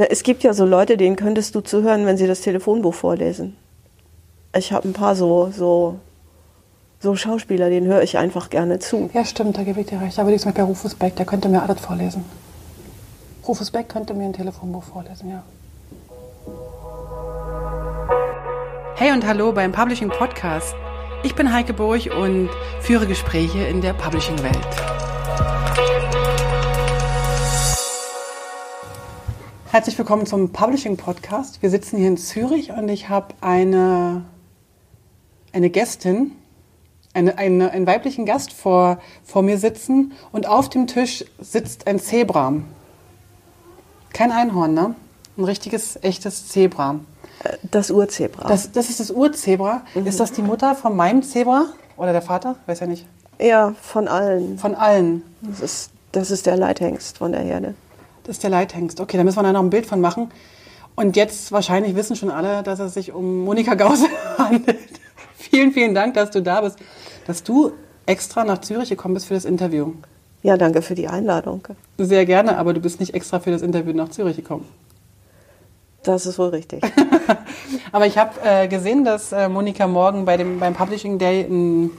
Na, es gibt ja so Leute, denen könntest du zuhören, wenn sie das Telefonbuch vorlesen. Ich habe ein paar so, so, so Schauspieler, denen höre ich einfach gerne zu. Ja, stimmt, da gebe ich dir recht. Da würde ich zum Beispiel Rufus Beck, der könnte mir alles vorlesen. Rufus Beck könnte mir ein Telefonbuch vorlesen, ja. Hey und hallo beim Publishing Podcast. Ich bin Heike Burg und führe Gespräche in der Publishing-Welt. Herzlich willkommen zum Publishing Podcast. Wir sitzen hier in Zürich und ich habe eine, eine Gästin, eine, eine, einen weiblichen Gast vor, vor mir sitzen und auf dem Tisch sitzt ein Zebra. Kein Einhorn, ne? Ein richtiges, echtes Zebra. Das Urzebra. Das, das ist das Urzebra. Mhm. Ist das die Mutter von meinem Zebra? Oder der Vater? Weiß ja nicht. ja, von allen. Von allen. Das ist, das ist der Leithengst von der Herde. Das ist der Leithengst. Okay, da müssen wir da noch ein Bild von machen. Und jetzt wahrscheinlich wissen schon alle, dass es sich um Monika Gause handelt. vielen, vielen Dank, dass du da bist. Dass du extra nach Zürich gekommen bist für das Interview. Ja, danke für die Einladung. Sehr gerne, aber du bist nicht extra für das Interview nach Zürich gekommen. Das ist wohl richtig. Aber ich habe äh, gesehen, dass äh, Monika morgen bei dem, beim Publishing Day in,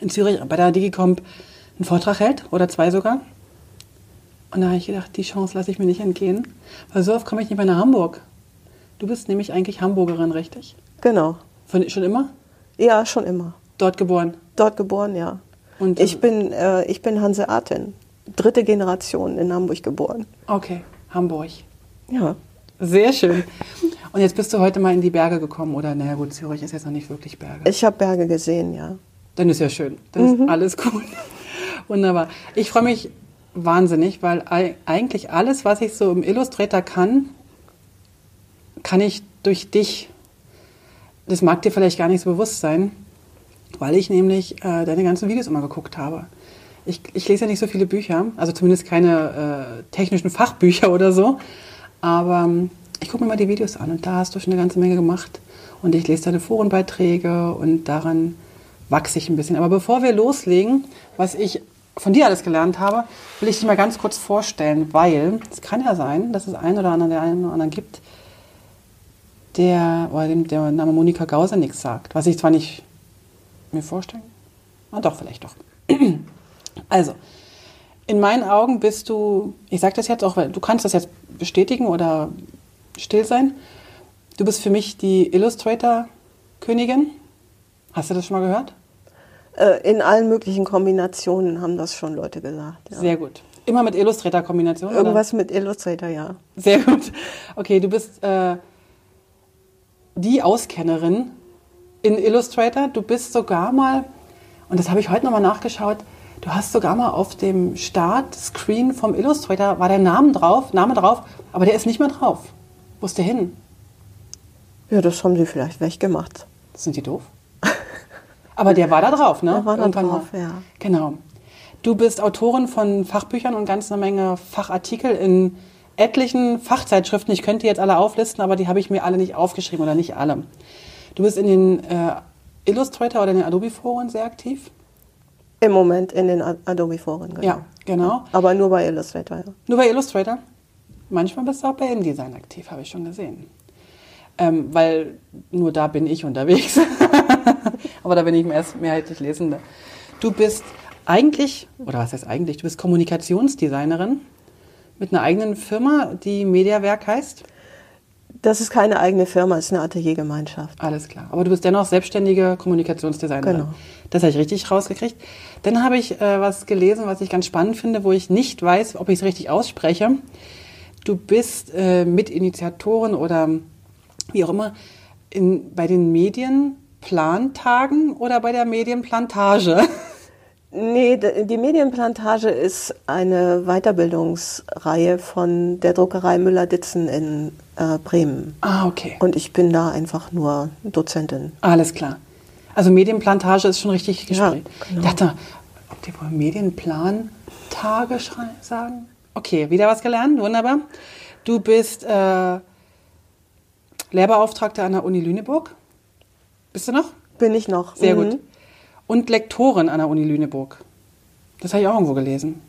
in Zürich bei der Digicomp einen Vortrag hält oder zwei sogar. Und da habe ich gedacht, die Chance lasse ich mir nicht entgehen, weil so oft komme ich nicht mehr nach Hamburg. Du bist nämlich eigentlich Hamburgerin, richtig? Genau. Von, schon immer? Ja, schon immer. Dort geboren. Dort geboren, ja. Und Ich bin, äh, ich bin Hanseatin. Dritte Generation in Hamburg geboren. Okay, Hamburg. Ja. Sehr schön. Und jetzt bist du heute mal in die Berge gekommen, oder? Naja, gut, Zürich ist jetzt noch nicht wirklich Berge. Ich habe Berge gesehen, ja. Dann ist ja schön. Dann ist alles gut. Wunderbar. Ich freue mich wahnsinnig, weil ei- eigentlich alles, was ich so im Illustrator kann, kann ich durch dich. Das mag dir vielleicht gar nicht so bewusst sein, weil ich nämlich äh, deine ganzen Videos immer geguckt habe. Ich, ich lese ja nicht so viele Bücher, also zumindest keine äh, technischen Fachbücher oder so, aber ähm, ich gucke mir mal die Videos an und da hast du schon eine ganze Menge gemacht. Und ich lese deine Forenbeiträge und daran wachse ich ein bisschen. Aber bevor wir loslegen, was ich von dir alles gelernt habe, will ich dich mal ganz kurz vorstellen, weil es kann ja sein, dass es einen oder anderen, der einen oder anderen gibt, der, oder dem der Name Monika Gauser nichts sagt. Was ich zwar nicht mir vorstellen, ah doch, vielleicht doch. Also, in meinen Augen bist du, ich sage das jetzt auch, weil du kannst das jetzt bestätigen oder still sein. Du bist für mich die Illustrator-Königin. Hast du das schon mal gehört? Äh, in allen möglichen Kombinationen haben das schon Leute gesagt. Ja. Sehr gut. Immer mit Illustrator-Kombination? oder? Irgendwas mit Illustrator, ja. Sehr gut. Okay, du bist äh, die Auskennerin in Illustrator. Du bist sogar mal, und das habe ich heute nochmal nachgeschaut, du hast sogar mal auf dem Startscreen vom Illustrator, war der Name drauf, Name drauf, aber der ist nicht mehr drauf. Wo ist der hin? Ja, das haben sie vielleicht weggemacht. Sind die doof? Aber der war da drauf, ne? Der war da Irgendwann drauf, mal. ja. Genau. Du bist Autorin von Fachbüchern und ganz eine Menge Fachartikel in etlichen Fachzeitschriften. Ich könnte jetzt alle auflisten, aber die habe ich mir alle nicht aufgeschrieben oder nicht alle. Du bist in den äh, Illustrator oder in den Adobe-Foren sehr aktiv. Im Moment in den Adobe-Foren, genau. Ja, genau. Aber nur bei Illustrator, ja. Nur bei Illustrator? Manchmal bist du auch bei InDesign aktiv, habe ich schon gesehen. Ähm, weil nur da bin ich unterwegs. Aber da bin ich mehrheitlich Lesende. Du bist eigentlich, oder was heißt eigentlich, du bist Kommunikationsdesignerin mit einer eigenen Firma, die Mediawerk heißt. Das ist keine eigene Firma, es ist eine Ateliergemeinschaft. Alles klar. Aber du bist dennoch selbstständige Kommunikationsdesignerin. Genau. Das habe ich richtig rausgekriegt. Dann habe ich äh, was gelesen, was ich ganz spannend finde, wo ich nicht weiß, ob ich es richtig ausspreche. Du bist äh, Mitinitiatorin oder wie auch immer in, bei den Medienplantagen oder bei der Medienplantage. Nee, die Medienplantage ist eine Weiterbildungsreihe von der Druckerei Müller-Ditzen in äh, Bremen. ah, okay. Und ich bin da einfach nur Dozentin. Alles klar. Also Medienplantage ist schon richtig Ja, gespielt. genau. Ich dachte, ob die wohl Medienplantage sagen? Okay, wieder was gelernt, wunderbar. Du bist äh, Lehrbeauftragte an der Uni Lüneburg. Bist du noch? Bin ich noch. Sehr Mhm. gut. Und Lektorin an der Uni Lüneburg. Das habe ich auch irgendwo gelesen.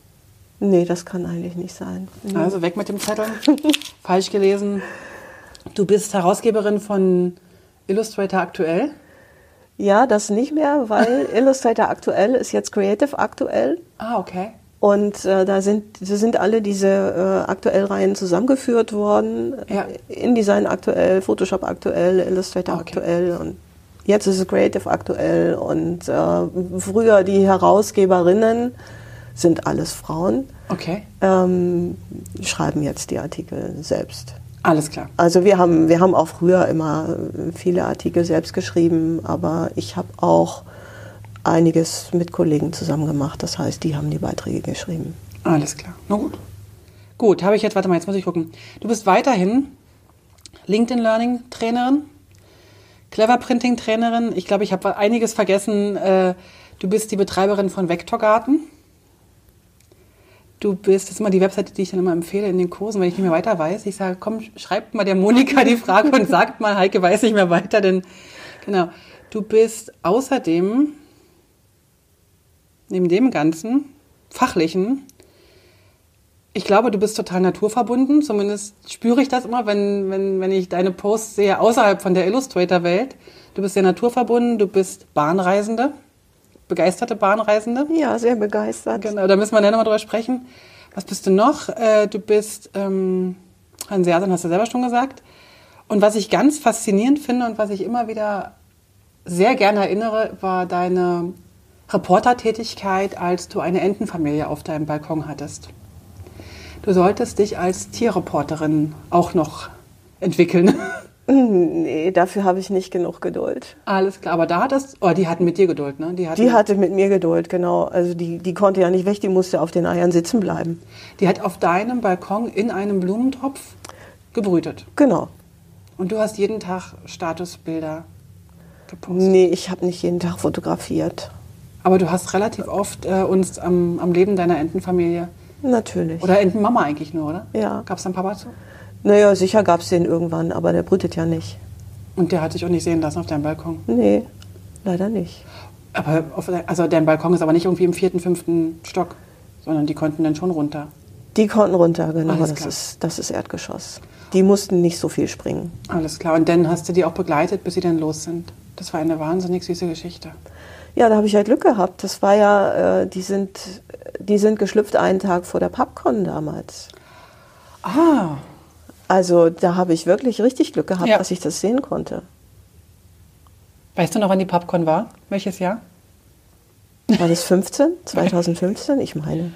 Nee, das kann eigentlich nicht sein. Nee. Also weg mit dem Zettel. Falsch gelesen. Du bist Herausgeberin von Illustrator aktuell. Ja, das nicht mehr, weil Illustrator aktuell ist jetzt Creative aktuell. Ah, okay. Und äh, da sind, sind alle diese äh, aktuell Reihen zusammengeführt worden. Ja. InDesign aktuell, Photoshop aktuell, Illustrator Okay. aktuell und jetzt ist es Creative aktuell. Und äh, früher die Herausgeberinnen sind alles Frauen, Okay. ähm, schreiben jetzt die Artikel selbst. Alles klar. Also wir haben, wir haben auch früher immer äh, viele Artikel selbst geschrieben, aber ich habe auch einiges mit Kollegen zusammen gemacht. Das heißt, die haben die Beiträge geschrieben. Alles klar. Na gut. Gut, habe ich jetzt, warte mal, jetzt muss ich gucken. Du bist weiterhin LinkedIn Learning Trainerin, Clever Printing Trainerin. Ich glaube, ich habe einiges vergessen. Äh, Du bist die Betreiberin von Vektorgarten. Du bist, das ist immer die Webseite, die ich dann immer empfehle in den Kursen, wenn ich nicht mehr weiter weiß. Ich sage, komm, schreibt mal der Monika die Frage und sagt mal, Heike weiß nicht mehr weiter, denn genau. Du bist außerdem neben dem Ganzen fachlichen, ich glaube, du bist total naturverbunden. Zumindest spüre ich das immer, wenn, wenn, wenn ich deine Posts sehe außerhalb von der Illustrator-Welt. Du bist sehr naturverbunden, du bist Bahnreisende, begeisterte Bahnreisende. Ja, sehr begeistert. Genau, da müssen wir dann nochmal drüber sprechen. Was bist du noch? Äh, du bist ähm, Hanseatin, hast du selber schon gesagt. Und was ich ganz faszinierend finde und was ich immer wieder sehr gerne erinnere, war deine Reportertätigkeit, als du eine Entenfamilie auf deinem Balkon hattest. Du solltest dich als Tierreporterin auch noch entwickeln. Nee, dafür habe ich nicht genug Geduld. Alles klar, aber da hattest, oh, die hatten mit dir Geduld, ne? Die, hatten, Die hatte mit mir Geduld, genau. Also die, die konnte ja nicht weg, die musste auf den Eiern sitzen bleiben. die hat auf deinem Balkon in einem Blumentopf gebrütet. Genau. Und du hast jeden Tag Statusbilder gepostet. Nee, ich habe nicht jeden Tag fotografiert. Aber du hast relativ oft äh, uns am, am Leben deiner Entenfamilie Natürlich. oder Entenmama eigentlich nur, oder? Ja. Gab es einen Papa zu? Naja, sicher gab es den irgendwann, aber der brütet ja nicht. Und der hat dich auch nicht sehen lassen auf deinem Balkon. Nee, leider nicht. Aber auf, also dein Balkon ist aber nicht irgendwie im vierten, fünften Stock, sondern die konnten dann schon runter. Die konnten runter, genau. Alles Das klar. ist, das ist Erdgeschoss. Die mussten nicht so viel springen. Alles klar. Und dann hast du die auch begleitet, bis sie dann los sind. Das war eine wahnsinnig süße Geschichte. Ja, da habe ich halt Glück gehabt. Das war ja, äh, die sind, die sind geschlüpft einen Tag vor der PubCon damals. Ah, Also da habe ich wirklich richtig Glück gehabt, Ja. dass ich das sehen konnte. weißt du noch, wann die Popcorn war? Welches Jahr? War das 15? 2015? Ich meine.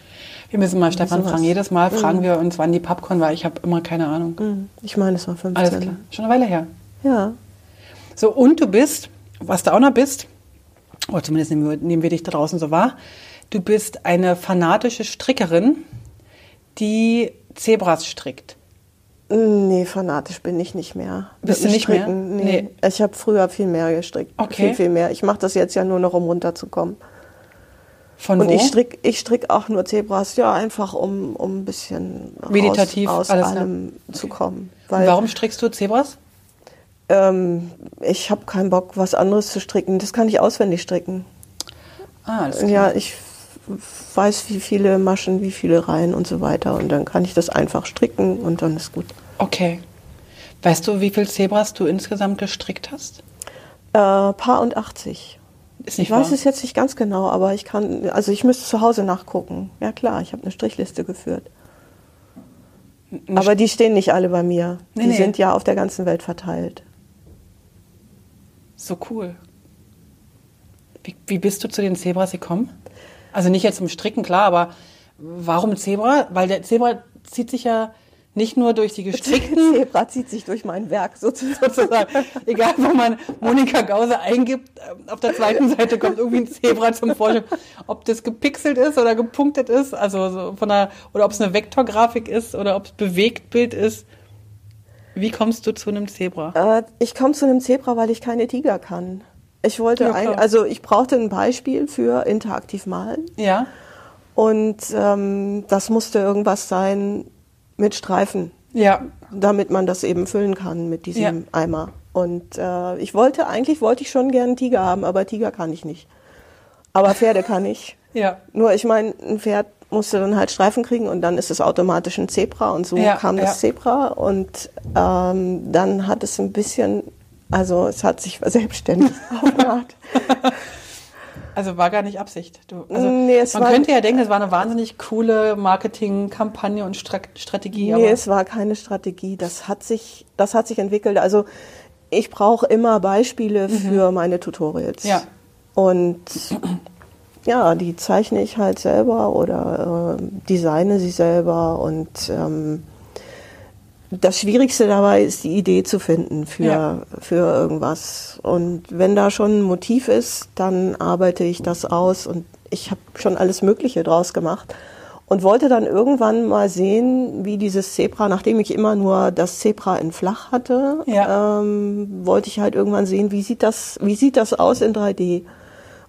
Wir müssen mal Stefan fragen. Jedes Mal fragen wir uns, wann die Popcorn war. Ich habe immer keine Ahnung. Hm, Ich meine, es war 15. Alles klar. Schon eine Weile her. Ja. So, und du bist, was du auch noch bist, oder zumindest nehmen wir, nehmen wir dich da draußen so wahr, du bist eine fanatische Strickerin, die Zebras strickt. Nee, fanatisch bin ich nicht mehr. Bist Mit du nicht mehr? Stricken, Nee. Nee. Ich habe früher viel mehr gestrickt. Okay. Viel, viel mehr. Ich mache das jetzt ja nur noch, um runterzukommen. Von Und wo? ich strick, ich strick auch nur Zebras, ja, einfach um, um ein bisschen Meditativ, aus, aus alles, ne? allem zu kommen. Und Weil Warum strickst du Zebras? Ähm, ich habe keinen Bock, was anderes zu stricken. Das kann ich auswendig stricken. Ah, klar. Ja, ich weiß, wie viele Maschen, wie viele Reihen und so weiter. Und dann kann ich das einfach stricken und dann ist gut. Okay. Weißt du, wie viel Zebras du insgesamt gestrickt hast? Äh, Paar und 80. Ist nicht Ich weiß wahr? es jetzt nicht ganz genau, aber ich kann, also ich müsste zu Hause nachgucken. Ja klar, ich habe eine Strichliste geführt. Aber die stehen nicht alle bei mir. Nee, die nee. sind ja auf der ganzen Welt verteilt. So cool. Wie, wie bist du zu den Zebras gekommen? Also nicht jetzt zum Stricken, klar, aber warum Zebra? Weil der Zebra zieht sich ja nicht nur durch die gestrickten, Zebra zieht sich durch mein Werk sozusagen. egal wo man Monika Gause eingibt, äh, auf der zweiten Seite kommt irgendwie ein Zebra zum Vorschein. Ob das gepixelt ist oder gepunktet ist, also so von der, oder ob es eine Vektorgrafik ist oder ob es Bewegtbild ist. Wie kommst du zu einem Zebra? Äh, ich komme zu einem Zebra, weil ich keine Tiger kann. Ich wollte, Ja, ein, also ich brauchte ein Beispiel für interaktiv malen Ja? und ähm, das musste irgendwas sein mit Streifen, Ja. damit man das eben füllen kann mit diesem Ja. Eimer. Und äh, ich wollte, eigentlich wollte ich schon gerne einen Tiger haben, aber Tiger kann ich nicht. Aber Pferde kann ich. Ja. Nur ich meine, ein Pferd musste dann halt Streifen kriegen und dann ist es automatisch ein Zebra und so Ja, kam ja. das Zebra und ähm, dann hat es ein bisschen, also es hat sich verselbstständigt auf eine Art. Also war gar nicht Absicht. Du, also Nee, es man könnte ja denken, es war eine wahnsinnig coole Marketingkampagne und Stra Strategie. Nee, es war keine Strategie. Das hat sich, das hat sich entwickelt. Also ich brauche immer Beispiele für meine Tutorials. Mhm. Ja. Und ja, die zeichne ich halt selber oder äh, designe sie selber. Und ähm, das Schwierigste dabei ist, die Idee zu finden für, Ja. für irgendwas. Und wenn da schon ein Motiv ist, dann arbeite ich das aus. Und ich habe schon alles Mögliche draus gemacht. Und wollte dann irgendwann mal sehen, wie dieses Zebra, nachdem ich immer nur das Zebra in flach hatte, Ja. ähm, wollte ich halt irgendwann sehen, wie sieht das, wie sieht das aus in 3D?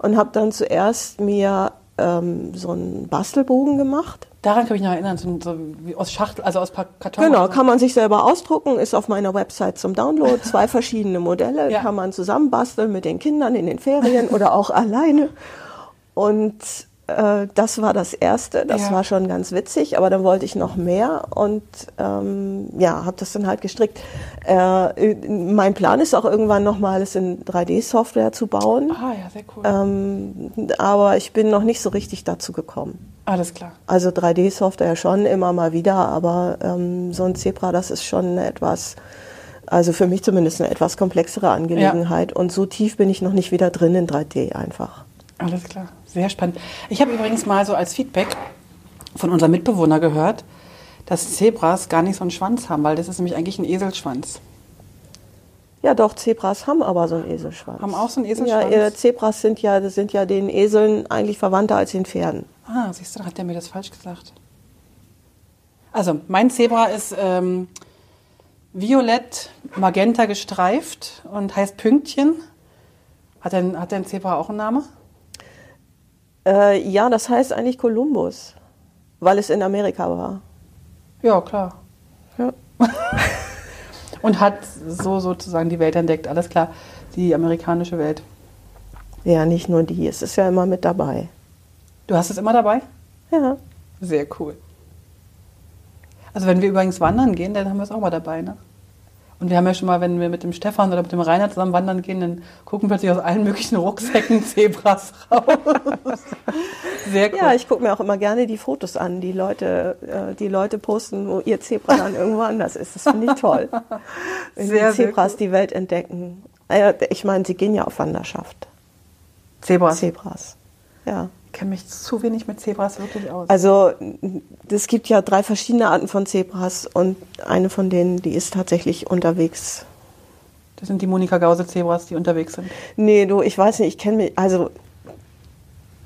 Und habe dann zuerst mir ähm, so einen Bastelbogen gemacht. daran kann ich mich noch erinnern, so, so aus Schachtel, also aus Karton. Genau, kann man sich selber ausdrucken, ist auf meiner Website zum Download. Zwei verschiedene Modelle Ja. kann man zusammenbasteln mit den Kindern in den Ferien oder auch alleine. Und äh, das war das erste, das Ja. war schon ganz witzig, aber dann wollte ich noch mehr und ähm, ja, habe das dann halt gestrickt. Äh, mein Plan ist auch irgendwann nochmal alles in 3D-Software zu bauen, Ah ja, sehr cool. ähm, aber ich bin noch nicht so richtig dazu gekommen. Alles klar. Also 3D-Software schon immer mal wieder, aber ähm, so ein Zebra, das ist schon etwas, also für mich zumindest eine etwas komplexere Angelegenheit. Und so tief bin ich noch nicht wieder drin in 3D einfach. Alles klar, sehr spannend. Ich habe übrigens mal so als Feedback von unserem Mitbewohner gehört, dass Zebras gar nicht so einen Schwanz haben, weil das ist nämlich eigentlich ein Eselschwanz. Ja, doch, Zebras haben aber so einen Eselschwanz. Haben auch so einen Eselschwanz? Ja, äh, Zebras sind ja, sind ja den Eseln eigentlich verwandter als den Pferden. Ah, siehst du, hat der mir das falsch gesagt. Also, mein Zebra ist ähm, violett, magenta gestreift und heißt Pünktchen. Hat denn, hat denn Zebra auch einen Namen? Äh, ja, das heißt eigentlich Kolumbus, weil es in Amerika war. Ja, klar. Ja. Und hat so sozusagen die Welt entdeckt, alles klar, die amerikanische Welt. ja, nicht nur die, es ist ja immer mit dabei. Du hast es immer dabei? Ja. Sehr cool. Also wenn wir übrigens wandern gehen, dann haben wir es auch mal dabei, ne? Und wir haben ja schon mal, wenn wir mit dem Stefan oder mit dem Rainer zusammen wandern gehen, dann gucken plötzlich aus allen möglichen Rucksäcken Zebras raus. Sehr cool. Ja, ich gucke mir auch immer gerne die Fotos an, die Leute, äh, die Leute posten, wo ihr Zebra dann irgendwo anders ist. Das finde ich toll. Wenn Sehr, die Zebras die Welt entdecken. Äh, ich meine, sie gehen ja auf Wanderschaft. Zebras. Zebras. Ja. Ich kenne mich zu wenig mit Zebras wirklich aus. Also es gibt ja drei verschiedene Arten von Zebras und eine von denen, die ist tatsächlich unterwegs. Das sind die Monika Gause Zebras, die unterwegs sind. Nee, du, ich weiß nicht, ich kenne mich, also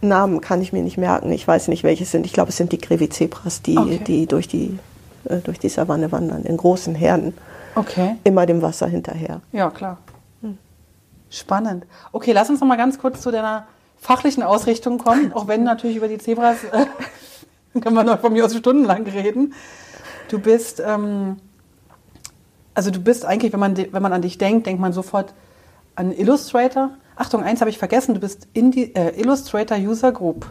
Namen kann ich mir nicht merken. Ich weiß nicht, welche es sind. Ich glaube, es sind die Grevi-Zebras, die, Okay. die durch die äh, durch die Savanne wandern, in großen Herden, Okay. immer dem Wasser hinterher. Ja, klar. Spannend. Okay, lass uns noch mal ganz kurz zu deiner fachlichen Ausrichtung kommen, auch wenn natürlich über die Zebras äh, können wir noch von mir aus stundenlang reden. Du bist, ähm, also du bist eigentlich, wenn man, wenn man an dich denkt, denkt man sofort an Illustrator. Achtung, eins habe ich vergessen, du bist in die, äh, Illustrator User Group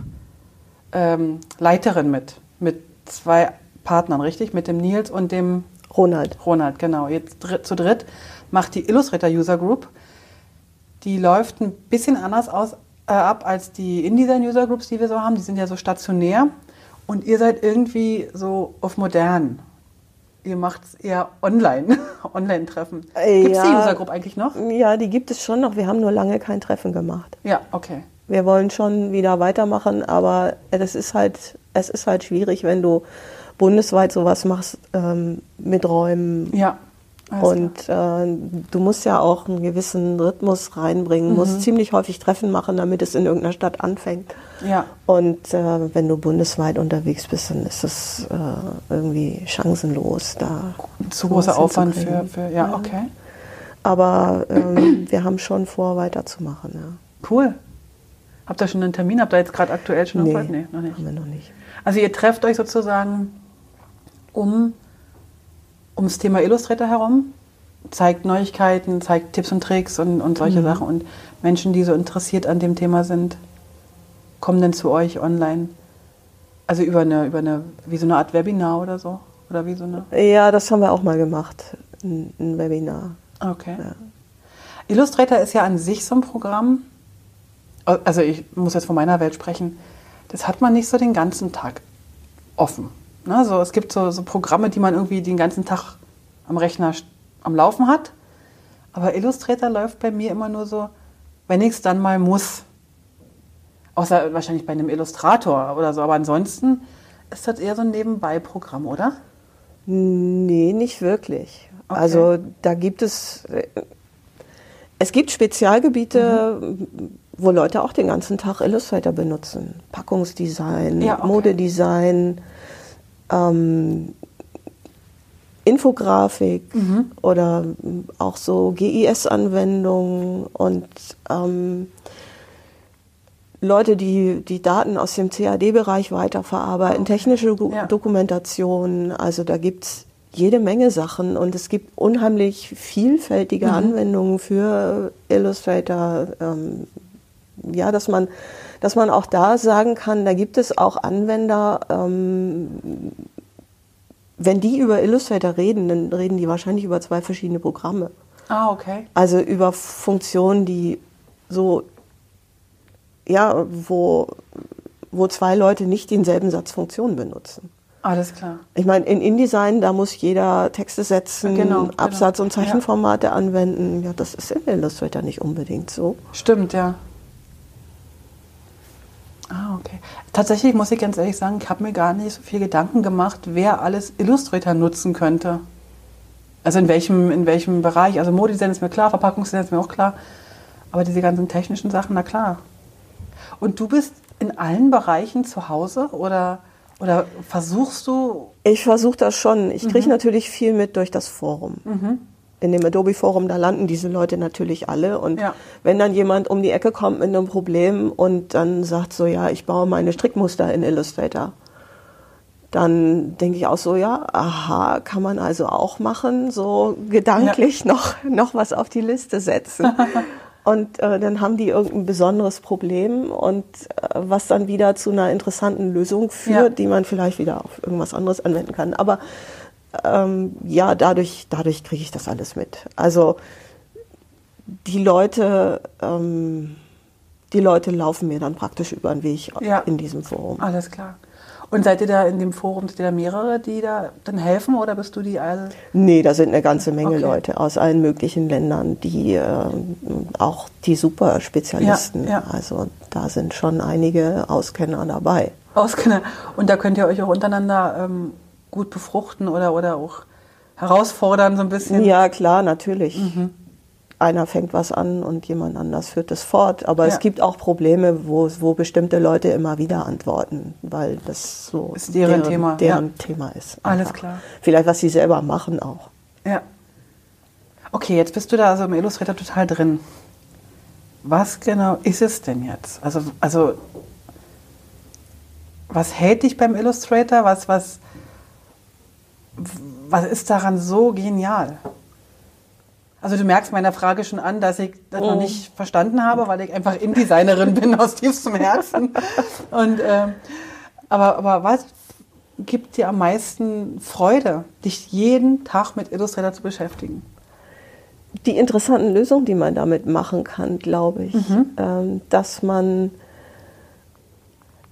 ähm, Leiterin mit, mit zwei Partnern, richtig? Mit dem Nils und dem Ronald. Ronald, genau. Jetzt dr zu dritt macht die Illustrator User Group. Die läuft ein bisschen anders aus, äh, ab als die InDesign User Groups, die wir so haben. Die sind ja so stationär. Und ihr seid irgendwie so auf modern. Ihr macht es eher online, Online-Treffen. Äh, Gibt es die ja. User Group eigentlich noch? Ja, die gibt es schon noch. Wir haben nur lange kein Treffen gemacht. Ja, okay. Wir wollen schon wieder weitermachen, aber das ist halt, es ist halt schwierig, wenn du bundesweit sowas machst ähm, mit Räumen. Ja. Alles Und äh, du musst ja auch einen gewissen Rhythmus reinbringen, Mhm. musst ziemlich häufig Treffen machen, damit es in irgendeiner Stadt anfängt. Ja. Und äh, wenn du bundesweit unterwegs bist, dann ist es äh, irgendwie chancenlos, da Zu großer Aufwand für, für. Ja, okay. Aber ähm, wir haben schon vor, weiterzumachen. Ja. Cool. Habt ihr schon einen Termin? Habt ihr jetzt gerade aktuell schon Nee, irgendwas? Nee, noch nicht. haben wir noch nicht. Also ihr trefft euch sozusagen um ums Thema Illustrator herum, zeigt Neuigkeiten, zeigt Tipps und Tricks und, und solche Sachen. Und Menschen, die so interessiert an dem Thema sind, kommen dann zu euch online. Also über eine, über eine, wie so eine Art Webinar oder so? Oder wie so eine? Ja, das haben wir auch mal gemacht, ein, ein Webinar. Okay. Ja. Illustrator ist ja an sich so ein Programm, also ich muss jetzt von meiner Welt sprechen, das hat man nicht so den ganzen Tag offen. Ne? So, es gibt so, so Programme, die man irgendwie den ganzen Tag am Rechner am Laufen hat. Aber Illustrator läuft bei mir immer nur so, wenn ich es dann mal muss. Außer wahrscheinlich bei einem Illustrator oder so. Aber ansonsten ist das eher so ein Nebenbei-Programm, oder? Nee, nicht wirklich. Okay. Also da gibt es, es gibt Spezialgebiete, mhm. wo Leute auch den ganzen Tag Illustrator benutzen. Packungsdesign, ja, okay. Modedesign, ähm, Infografik mhm. oder auch so GIS-Anwendungen und ähm, Leute, die die Daten aus dem CAD-Bereich weiterverarbeiten, technische ja. Dokumentation, also da gibt es jede Menge Sachen und es gibt unheimlich vielfältige mhm. Anwendungen für Illustrator. Ähm, ja, dass man, dass man auch da sagen kann, da gibt es auch Anwender, ähm, wenn die über Illustrator reden, dann reden die wahrscheinlich über zwei verschiedene Programme. Ah, okay. Also über Funktionen, die so, ja, wo, wo zwei Leute nicht denselben Satz Funktionen benutzen. Alles klar. Ich meine, in InDesign, da muss jeder Texte setzen, genau, genau. Absatz- und Zeichenformate ja. anwenden. Ja, das ist in Illustrator nicht unbedingt so. Stimmt, ja. Okay. Tatsächlich muss ich ganz ehrlich sagen, ich habe mir gar nicht so viel Gedanken gemacht, wer alles Illustrator nutzen könnte. Also in welchem, in welchem Bereich. Also Modedesign ist mir klar, Verpackungsdesign ist mir auch klar. Aber diese ganzen technischen Sachen, na klar. Und du bist in allen Bereichen zu Hause oder oder versuchst du? Ich versuche das schon. Ich kriege mhm. natürlich viel mit durch das Forum. Mhm. In dem Adobe Forum, da landen diese Leute natürlich alle. Und ja. wenn dann jemand um die Ecke kommt mit einem Problem und dann sagt so, ja, ich baue meine Strickmuster in Illustrator, dann denke ich auch so, ja, aha, kann man also auch machen, so gedanklich ja. noch, noch was auf die Liste setzen. Und äh, dann haben die irgendein besonderes Problem und äh, was dann wieder zu einer interessanten Lösung führt, ja. die man vielleicht wieder auf irgendwas anderes anwenden kann. Aber ähm, ja, dadurch, dadurch kriege ich das alles mit. Also die Leute, ähm, die Leute laufen mir dann praktisch über den Weg ja. in diesem Forum. Alles klar. Und seid ihr da in dem Forum, seid ihr da mehrere, die da dann helfen oder bist du die alle? Nee, da sind eine ganze Menge okay. Leute aus allen möglichen Ländern, die äh, auch die Superspezialisten. Ja, ja. Also da sind schon einige Auskenner dabei. Auskenner. Und da könnt ihr euch auch untereinander ähm, gut befruchten oder, oder auch herausfordern so ein bisschen? Ja, klar, natürlich. Mhm einer fängt was an und jemand anders führt es fort. Aber ja. es gibt auch Probleme, wo, wo bestimmte Leute immer wieder antworten, weil das so ist deren, deren Thema, deren ja. Thema ist. Einfach. Alles klar. Vielleicht was sie selber machen auch. Ja. Okay, jetzt bist du da also im Illustrator total drin. Was genau ist es denn jetzt? Also, also was hält dich beim Illustrator? Was, was, was ist daran so genial? Also du merkst meiner Frage schon an, dass ich das oh. noch nicht verstanden habe, weil ich einfach InDesignerin bin aus tiefstem Herzen. Und, äh, aber, aber was gibt dir am meisten Freude, dich jeden Tag mit Illustrator zu beschäftigen? Die interessanten Lösungen, die man damit machen kann, glaube ich. Mhm. Ähm, dass man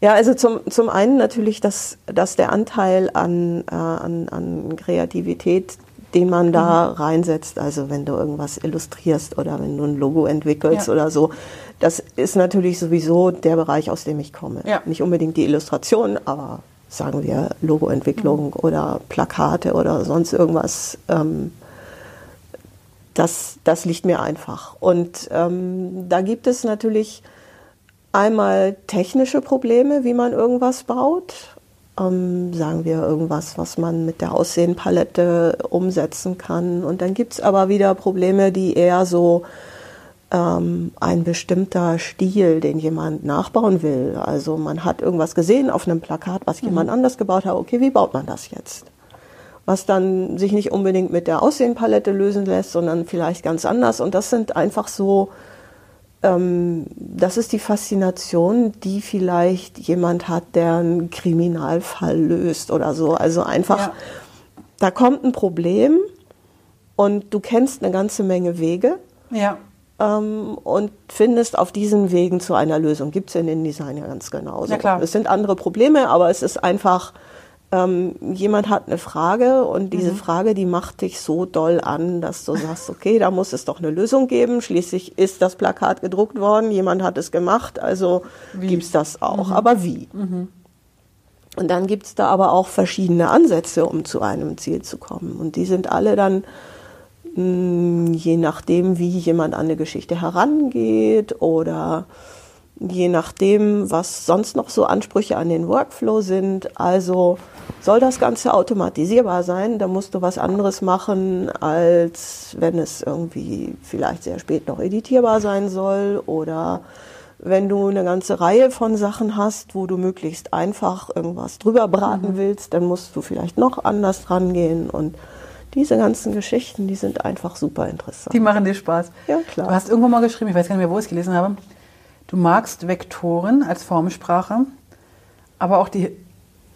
ja, also zum, zum einen natürlich, dass, dass der Anteil an, äh, an, an Kreativität, den man da mhm. reinsetzt. Also wenn du irgendwas illustrierst oder wenn du ein Logo entwickelst ja. oder so. Das ist natürlich sowieso der Bereich, aus dem ich komme. Ja. Nicht unbedingt die Illustration, aber sagen wir Logoentwicklung mhm. oder Plakate oder sonst irgendwas. Ähm, das, das liegt mir einfach. Und ähm, da gibt es natürlich einmal technische Probleme, wie man irgendwas baut ähm, sagen wir irgendwas, was man mit der Aussehenpalette umsetzen kann. Und dann gibt es aber wieder Probleme, die eher so ähm, ein bestimmter Stil, den jemand nachbauen will. Also man hat irgendwas gesehen auf einem Plakat, was mhm. jemand anders gebaut hat. Okay, wie baut man das jetzt? Was dann sich nicht unbedingt mit der Aussehenpalette lösen lässt, sondern vielleicht ganz anders. Und das sind einfach so das ist die Faszination, die vielleicht jemand hat, der einen Kriminalfall löst oder so. Also einfach, ja. da kommt ein Problem und du kennst eine ganze Menge Wege. Ja. Ähm, und findest auf diesen Wegen zu einer Lösung. Gibt es in den Design ja ganz genauso. Ja, klar. Es sind andere Probleme, aber es ist einfach ähm, jemand hat eine Frage und diese mhm. Frage, die macht dich so doll an, dass du sagst, okay, da muss es doch eine Lösung geben. Schließlich ist das Plakat gedruckt worden, jemand hat es gemacht, also gibt es das auch. Mhm. Aber wie? Mhm. Und dann gibt es da aber auch verschiedene Ansätze, um zu einem Ziel zu kommen. Und die sind alle dann mh, hm, je nachdem, wie jemand an eine Geschichte herangeht oder je nachdem, was sonst noch so Ansprüche an den Workflow sind. Also soll das Ganze automatisierbar sein, da musst du was anderes machen, als wenn es irgendwie vielleicht sehr spät noch editierbar sein soll oder wenn du eine ganze Reihe von Sachen hast, wo du möglichst einfach irgendwas drüber braten mhm. willst, dann musst du vielleicht noch anders rangehen und diese ganzen Geschichten, die sind einfach super interessant. Die machen dir Spaß. Ja, klar. Du hast irgendwo mal geschrieben, ich weiß gar nicht mehr, wo ich es gelesen habe, Du magst Vektoren als Formsprache, aber auch die,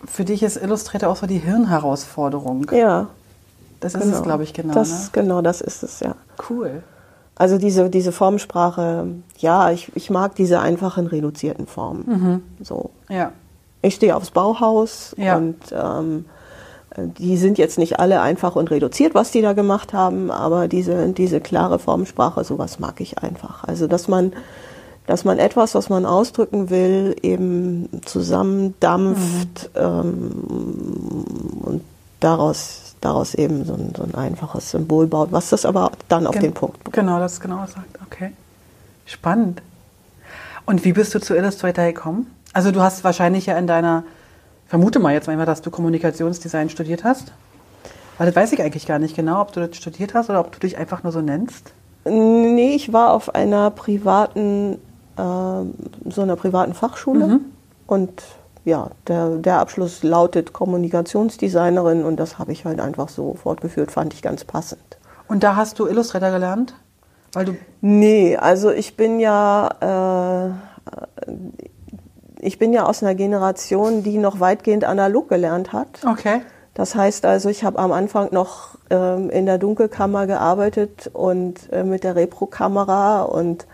für dich ist Illustrator auch so die Hirnherausforderung. Ja. Das ist genau. es, glaube ich, genau. Das, ne? Genau, das ist es, ja. Cool. Also diese, diese Formsprache, ja, ich, ich mag diese einfachen, reduzierten Formen. Mhm. So. Ja. Ich stehe aufs Bauhaus ja. und ähm, die sind jetzt nicht alle einfach und reduziert, was die da gemacht haben, aber diese, diese klare Formsprache, sowas mag ich einfach. Also dass man dass man etwas, was man ausdrücken will, eben zusammendampft mhm. ähm, und daraus, daraus eben so ein, so ein, einfaches Symbol baut, was das aber dann auf Gen den Punkt bringt. Genau, das genau sagt. Okay. Spannend. Und wie bist du zu Illustrator gekommen? Also du hast wahrscheinlich ja in deiner, vermute mal jetzt mal, dass du Kommunikationsdesign studiert hast. Weil das weiß ich eigentlich gar nicht genau, ob du das studiert hast oder ob du dich einfach nur so nennst. Nee, ich war auf einer privaten äh, so einer privaten Fachschule. Mhm. Und ja, der, der Abschluss lautet Kommunikationsdesignerin und das habe ich halt einfach so fortgeführt, fand ich ganz passend. Und da hast du Illustrator gelernt? Weil du nee, also ich bin ja, äh, ich bin ja aus einer Generation, die noch weitgehend analog gelernt hat. Okay. Das heißt also, ich habe am Anfang noch ähm, in der Dunkelkammer gearbeitet und äh, mit der Repro-Kamera und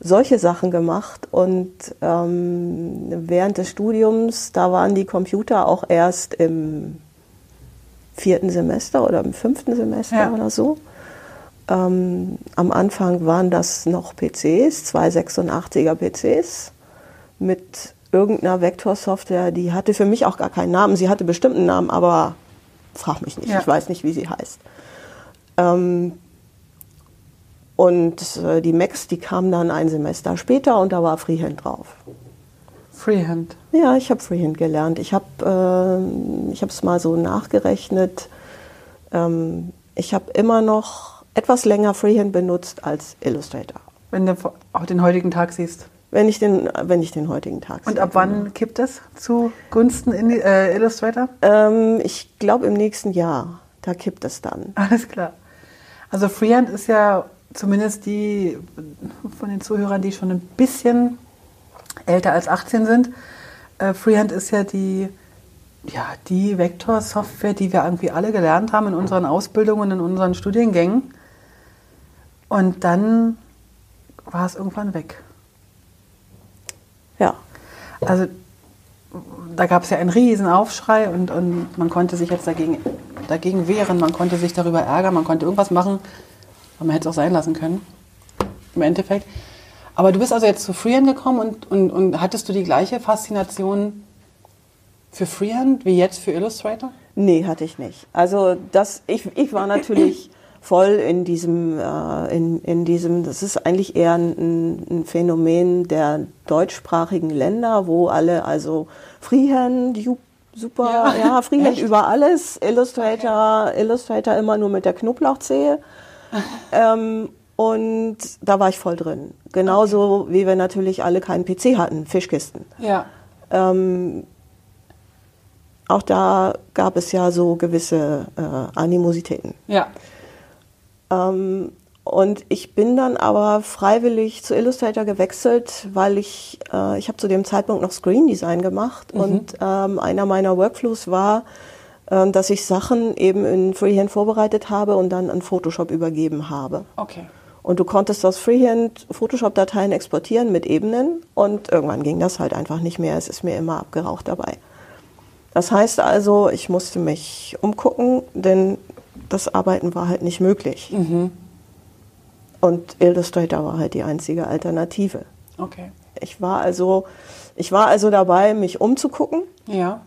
solche Sachen gemacht. Und ähm, während des Studiums, da waren die Computer auch erst im vierten Semester oder im fünften Semester ja. oder so. Ähm, am Anfang waren das noch PCs, zwei 86er PCs mit irgendeiner Vektorsoftware, die hatte für mich auch gar keinen Namen. Sie hatte bestimmt einen Namen, aber frag mich nicht, ja. ich weiß nicht, wie sie heißt. Ähm, und äh, die Macs, die kamen dann ein Semester später und da war Freehand drauf. Freehand? Ja, ich habe Freehand gelernt. Ich habe äh, es mal so nachgerechnet. Ähm, ich habe immer noch etwas länger Freehand benutzt als Illustrator. Wenn du auch den heutigen Tag siehst? Wenn ich den, wenn ich den heutigen Tag sehe. Und ab wann genau. kippt es zu Gunsten in äh, Illustrator? Ähm, ich glaube im nächsten Jahr. Da kippt es dann. Alles klar. Also Freehand ist ja zumindest die von den Zuhörern, die schon ein bisschen älter als 18 sind, äh, Freehand ist ja die, ja, die Vektorsoftware, die wir irgendwie alle gelernt haben in unseren Ausbildungen, in unseren Studiengängen. Und dann war es irgendwann weg. Ja. Also da gab es ja einen riesen Aufschrei und, und man konnte sich jetzt dagegen, dagegen wehren, man konnte sich darüber ärgern, man konnte irgendwas machen, aber man hätte es auch sein lassen können. Im Endeffekt. Aber du bist also jetzt zu Freehand gekommen und, und, und hattest du die gleiche Faszination für Freehand wie jetzt für Illustrator? Nee, hatte ich nicht. Also das, ich, ich war natürlich voll in diesem, äh, in, in diesem, das ist eigentlich eher ein, ein Phänomen der deutschsprachigen Länder, wo alle also Freehand, super, ja, ja Freehand über alles, Illustrator, okay. Illustrator immer nur mit der Knoblauchzehe. Ähm, und da war ich voll drin. Genauso okay. wie wir natürlich alle keinen PC hatten, Fischkisten. Ja. Ähm, auch da gab es ja so gewisse äh, Animositäten. Ja. Ähm, und ich bin dann aber freiwillig zu Illustrator gewechselt, weil ich, äh, ich habe zu dem Zeitpunkt noch Screen Design gemacht mhm. und ähm, einer meiner Workflows war, dass ich Sachen eben in Freehand vorbereitet habe und dann an Photoshop übergeben habe. Okay. Und du konntest aus Freehand Photoshop-Dateien exportieren mit Ebenen und irgendwann ging das halt einfach nicht mehr. Es ist mir immer abgeraucht dabei. Das heißt also, ich musste mich umgucken, denn das Arbeiten war halt nicht möglich. Mhm. Und Illustrator war halt die einzige Alternative. Okay. Ich war also, ich war also dabei, mich umzugucken. Ja.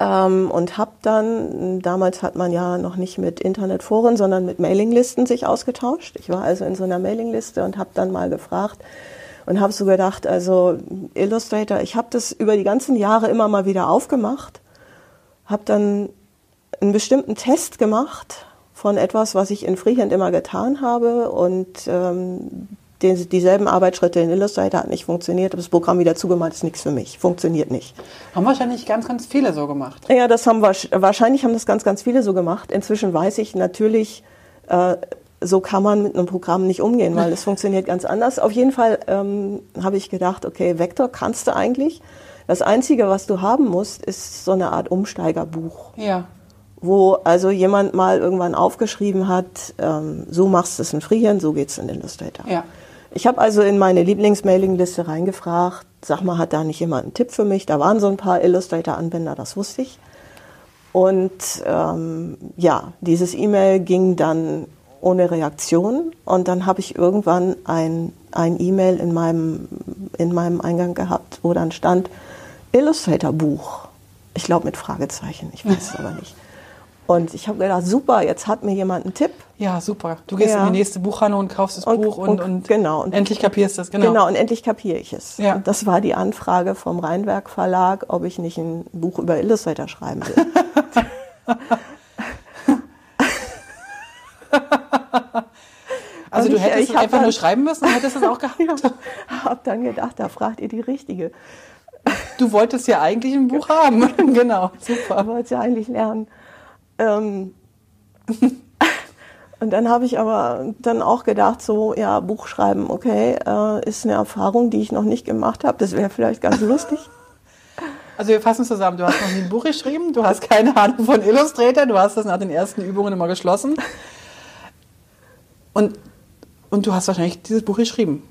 Ähm, und habe dann, damals hat man ja noch nicht mit Internetforen, sondern mit Mailinglisten sich ausgetauscht. Ich war also in so einer Mailingliste und habe dann mal gefragt und habe so gedacht, also Illustrator, ich habe das über die ganzen Jahre immer mal wieder aufgemacht, habe dann einen bestimmten Test gemacht von etwas, was ich in Freehand immer getan habe und ähm, die, dieselben Arbeitsschritte in Illustrator hat nicht funktioniert, das Programm wieder zugemacht, ist nichts für mich, funktioniert nicht. Haben wahrscheinlich ganz, ganz viele so gemacht. Ja, das haben wahrscheinlich haben das ganz, ganz viele so gemacht. Inzwischen weiß ich natürlich, äh, so kann man mit einem Programm nicht umgehen, weil es funktioniert ganz anders. Auf jeden Fall ähm, habe ich gedacht, okay, Vektor kannst du eigentlich. Das Einzige, was du haben musst, ist so eine Art Umsteigerbuch. Ja wo also jemand mal irgendwann aufgeschrieben hat, ähm, so machst du es in Freehand, so geht's in Illustrator. Ja. Ich habe also in meine Lieblingsmailingliste reingefragt, sag mal, hat da nicht jemand einen Tipp für mich? Da waren so ein paar Illustrator-Anwender, das wusste ich. Und ähm, ja, dieses E-Mail ging dann ohne Reaktion und dann habe ich irgendwann ein, ein E-Mail in meinem, in meinem Eingang gehabt, wo dann stand Illustrator-Buch. Ich glaube mit Fragezeichen, ich weiß es aber nicht. Und ich habe gedacht, super, jetzt hat mir jemand einen Tipp. Ja, super. Du gehst ja. in die nächste Buchhandlung und kaufst das und, Buch und, und, und, genau, und endlich kapierst du es. Genau. genau, und endlich kapiere ich es. Ja. Und das war die Anfrage vom Rheinwerk Verlag, ob ich nicht ein Buch über Illustrator schreiben will. also und du hättest ich, einfach dann, nur schreiben müssen, hättest es auch gehabt. ja, hab dann gedacht, da fragt ihr die Richtige. Du wolltest ja eigentlich ein Buch haben. genau, super. Du wolltest ja eigentlich lernen. Ähm, und dann habe ich aber dann auch gedacht, so, ja, Buch schreiben, okay, äh, ist eine Erfahrung, die ich noch nicht gemacht habe. Das wäre vielleicht ganz lustig. Also wir fassen zusammen, du hast noch nie ein Buch geschrieben, du hast keine Ahnung von Illustrator, du hast das nach den ersten Übungen immer geschlossen. Und, und du hast wahrscheinlich dieses Buch geschrieben.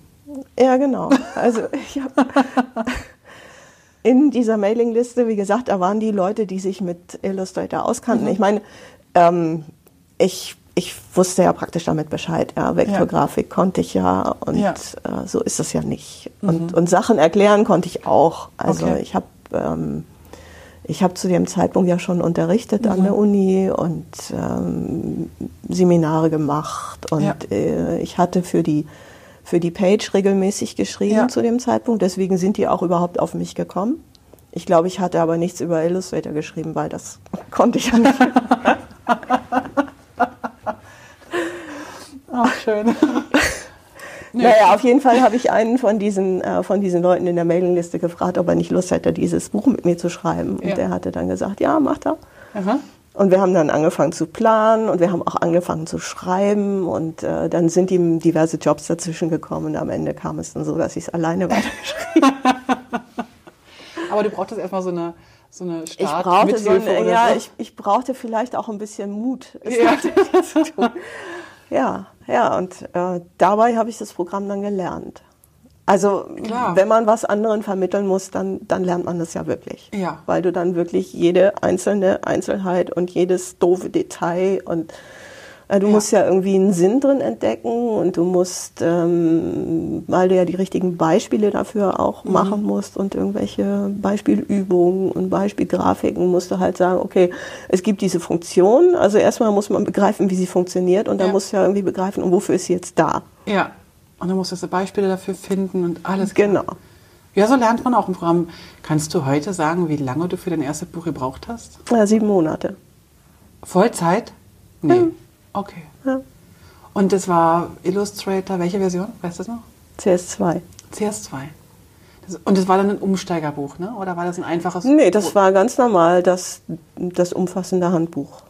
Ja, genau. Also ich habe in dieser Mailingliste, wie gesagt, da waren die Leute, die sich mit Illustrator auskannten. Mhm. Ich meine, ähm, ich, ich wusste ja praktisch damit Bescheid. Ja, Vektorgrafik ja. konnte ich ja und ja. Äh, so ist es ja nicht. Mhm. Und, und Sachen erklären konnte ich auch. Also okay. ich habe ähm, ich habe zu dem Zeitpunkt ja schon unterrichtet mhm. an der Uni und ähm, Seminare gemacht und ja. äh, ich hatte für die für die Page regelmäßig geschrieben ja. zu dem Zeitpunkt. Deswegen sind die auch überhaupt auf mich gekommen. Ich glaube, ich hatte aber nichts über Illustrator geschrieben, weil das konnte ich ja nicht. Ach, schön. Nee. Naja, auf jeden Fall habe ich einen von diesen, äh, von diesen Leuten in der Mailingliste gefragt, ob er nicht Lust hätte, dieses Buch mit mir zu schreiben. Und ja. der hatte dann gesagt, ja, macht er. Aha. Und wir haben dann angefangen zu planen und wir haben auch angefangen zu schreiben und äh, dann sind ihm diverse Jobs dazwischen gekommen und am Ende kam es dann so, dass ich es alleine weitergeschrieben habe. Aber du brauchtest erstmal so eine so eine Start ich brauchte so eine, ja, so. ich, ich brauchte vielleicht auch ein bisschen Mut. Ja. ja, ja, und äh, dabei habe ich das Programm dann gelernt. Also Klar. wenn man was anderen vermitteln muss, dann, dann lernt man das ja wirklich. Ja. Weil du dann wirklich jede einzelne Einzelheit und jedes doofe Detail und äh, du ja. musst ja irgendwie einen Sinn drin entdecken und du musst, ähm, weil du ja die richtigen Beispiele dafür auch mhm. machen musst und irgendwelche Beispielübungen und Beispielgrafiken musst du halt sagen, okay, es gibt diese Funktion, also erstmal muss man begreifen, wie sie funktioniert und dann ja. musst du ja irgendwie begreifen, und wofür ist sie jetzt da. Ja. Und dann musstest du Beispiele dafür finden und alles. Genau. Ja, so lernt man auch im Programm. Kannst du heute sagen, wie lange du für dein erstes Buch gebraucht hast? Ja, sieben Monate. Vollzeit? Nee. Ja. Okay. Ja. Und das war Illustrator, welche Version? Weißt du das noch? CS2. CS2. Das, und das war dann ein Umsteigerbuch, ne? Oder war das ein einfaches Nee, das Buch? war ganz normal, das, das umfassende Handbuch.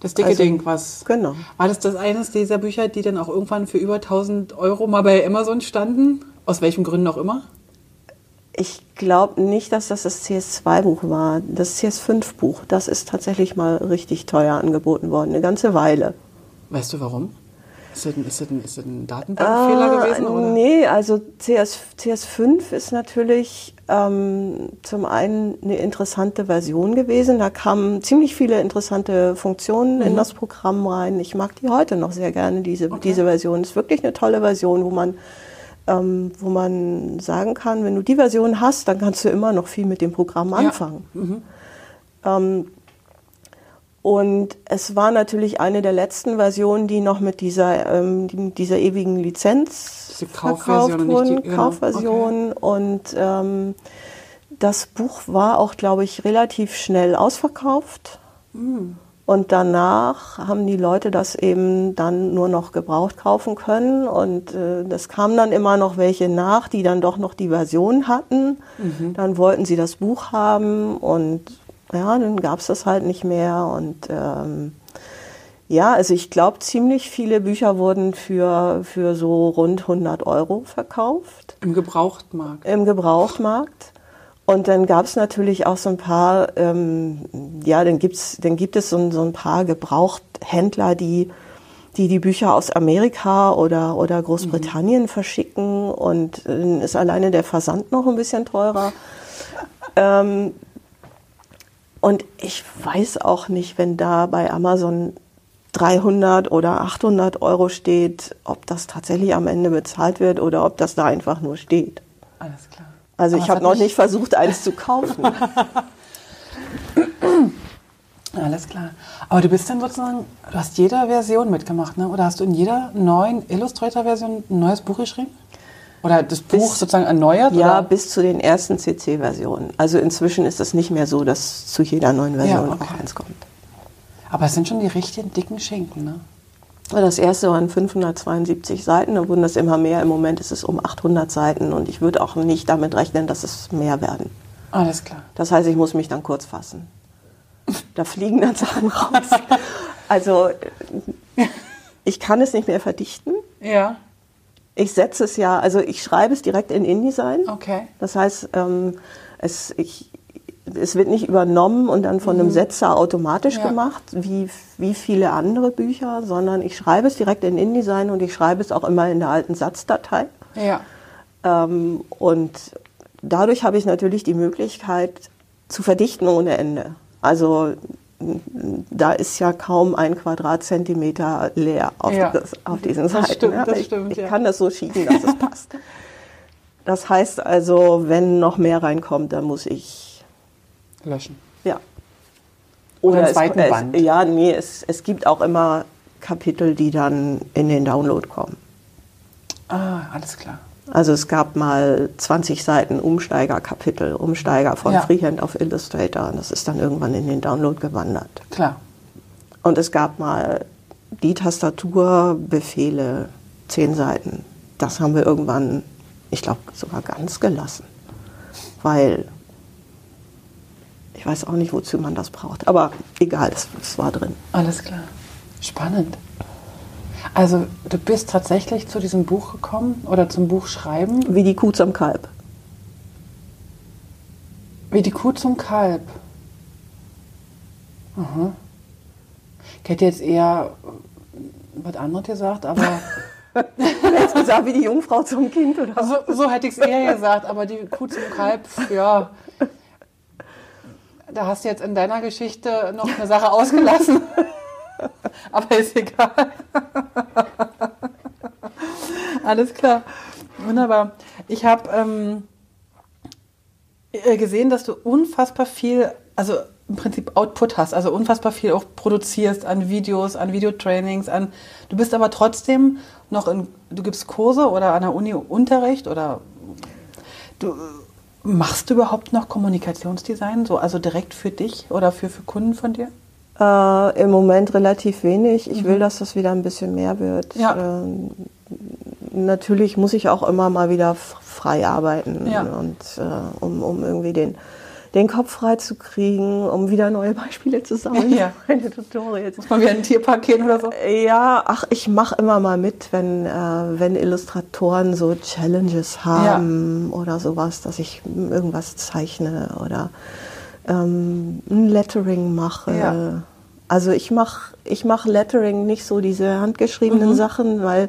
Das dicke Also, Ding, was. genau. War das das eines dieser Bücher, die dann auch irgendwann für über 1000 Euro mal bei Amazon standen? Aus welchen Gründen auch immer? Ich glaube nicht, dass das das CS2-Buch war. Das CS5-Buch, das ist tatsächlich mal richtig teuer angeboten worden, eine ganze Weile. Weißt du warum? Ist das ein, ist das ein, ist das ein Datenbankfehler gewesen? Oder? Ah, Nee, also CS, CS5 ist natürlich ähm, zum einen eine interessante Version gewesen. Da kamen ziemlich viele interessante Funktionen Mhm. in das Programm rein. Ich mag die heute noch sehr gerne, diese, diese Version. Ist wirklich eine tolle Version, wo man, ähm, wo man sagen kann, wenn du die Version hast, dann kannst du immer noch viel mit dem Programm anfangen. Mhm. Ähm, und es war natürlich eine der letzten Versionen, die noch mit dieser, ähm, dieser ewigen Lizenz Diese verkauft wurden, die- genau, Kaufversion. Und ähm, das Buch war auch, glaube ich, relativ schnell ausverkauft. Hm. Und danach haben die Leute das eben dann nur noch gebraucht kaufen können. Und äh, das kamen dann immer noch welche nach, die dann doch noch die Version hatten. Mhm. Dann wollten sie das Buch haben und ja, dann gab es das halt nicht mehr. Und ähm, ja, also ich glaube, ziemlich viele Bücher wurden für, für so rund 100 Euro verkauft Im Gebrauchtmarkt. im Gebrauchtmarkt. Und dann gab es natürlich auch so ein paar, ähm, ja, dann, gibt's, dann gibt es so, ein- so ein paar Gebrauchthändler, die, die die Bücher aus Amerika oder, oder Großbritannien verschicken. Und äh, dann ist alleine der Versand noch ein bisschen teurer. ähm, und ich weiß auch nicht, wenn da bei Amazon 300 oder 800 Euro steht, ob das tatsächlich am Ende bezahlt wird oder ob das da einfach nur steht. Alles klar. Also Aber ich habe noch nicht versucht, eins zu kaufen. Alles klar. Aber du bist dann sozusagen, du hast jeder Version mitgemacht, ne? Oder hast du in jeder neuen Illustrator-Version ein neues Buch geschrieben? Oder das Buch sozusagen erneuert? ja, oder? bis zu den ersten CC-Versionen. Also inzwischen ist es nicht mehr so, dass zu jeder neuen Version Ja, okay. auch eins kommt. Aber es sind schon die richtigen dicken Schinken, ne? Das erste waren 572 Seiten, dann wurden das immer mehr. Im Moment ist es um 800 Seiten und ich würde auch nicht damit rechnen, dass es mehr werden. Alles klar. Das heißt, ich muss mich dann kurz fassen. Da fliegen dann Sachen raus. Also ich kann es nicht mehr verdichten. Ja, Ich setze es ja, also ich schreibe es direkt in InDesign. okay. Das heißt, ähm, es, ich, es wird nicht übernommen und dann von einem Setzer automatisch Mhm. Ja. gemacht, wie, wie viele andere Bücher, sondern ich schreibe es direkt in InDesign und ich schreibe es auch immer in der alten Satzdatei. Ja. Ähm, und dadurch habe ich natürlich die Möglichkeit zu verdichten ohne Ende. Also da ist ja kaum ein Quadratzentimeter leer auf, Ja. das, auf diesen Das Seiten. stimmt, ja. das ich stimmt, ich ja. kann das so schieben, dass es passt. Das heißt also, wenn noch mehr reinkommt, dann muss ich, Löschen. ja. Oder einen es- zweiten es, Band. Ja, nee, es, es gibt auch immer Kapitel, die dann in den Download kommen. Ah, alles klar. Also es gab mal 20 Seiten Umsteigerkapitel, Umsteiger von Ja. Freehand auf Illustrator. Und das ist dann irgendwann in den Download gewandert. Klar. Und es gab mal die Tastaturbefehle, 10 Seiten. Das haben wir irgendwann, ich glaube, sogar ganz gelassen. Weil ich weiß auch nicht, wozu man das braucht. Aber egal, es, es war drin. Alles klar. Spannend. Also, du bist tatsächlich zu diesem Buch gekommen oder zum Buch schreiben, Wie die Kuh zum Kalb. wie die Kuh zum Kalb. Mhm. Ich hätte jetzt eher äh, was anderes gesagt, aber Hättest gesagt, wie die Jungfrau zum Kind oder so, so hätte ich es eher gesagt, aber die Kuh zum Kalb, ja. Da hast du jetzt in deiner Geschichte noch eine Sache ausgelassen. Aber ist egal. Alles klar. Wunderbar. Ich habe ähm, äh, gesehen, dass du unfassbar viel, also im Prinzip Output hast, also unfassbar viel auch produzierst an Videos, an Videotrainings, an. Du bist aber trotzdem noch in, du gibst Kurse oder an der Uni Unterricht oder du machst du überhaupt noch Kommunikationsdesign, so also direkt für dich oder für, für Kunden von dir? Äh, Im Moment relativ wenig. Ich will, dass das wieder ein bisschen mehr wird. Ja. Ähm, natürlich muss ich auch immer mal wieder frei arbeiten Ja. und äh, um, um irgendwie den, den Kopf frei zu kriegen, um wieder neue Beispiele zu sammeln. Ja. Meine Tutorials. Muss man wieder ein Tierpark gehen oder so? Ja, ach, ich mache immer mal mit, wenn, äh, wenn Illustratoren so Challenges haben oder sowas, dass ich irgendwas zeichne oder ähm, ein Lettering mache. Ja. Also ich mache ich mach Lettering nicht so diese handgeschriebenen Sachen, weil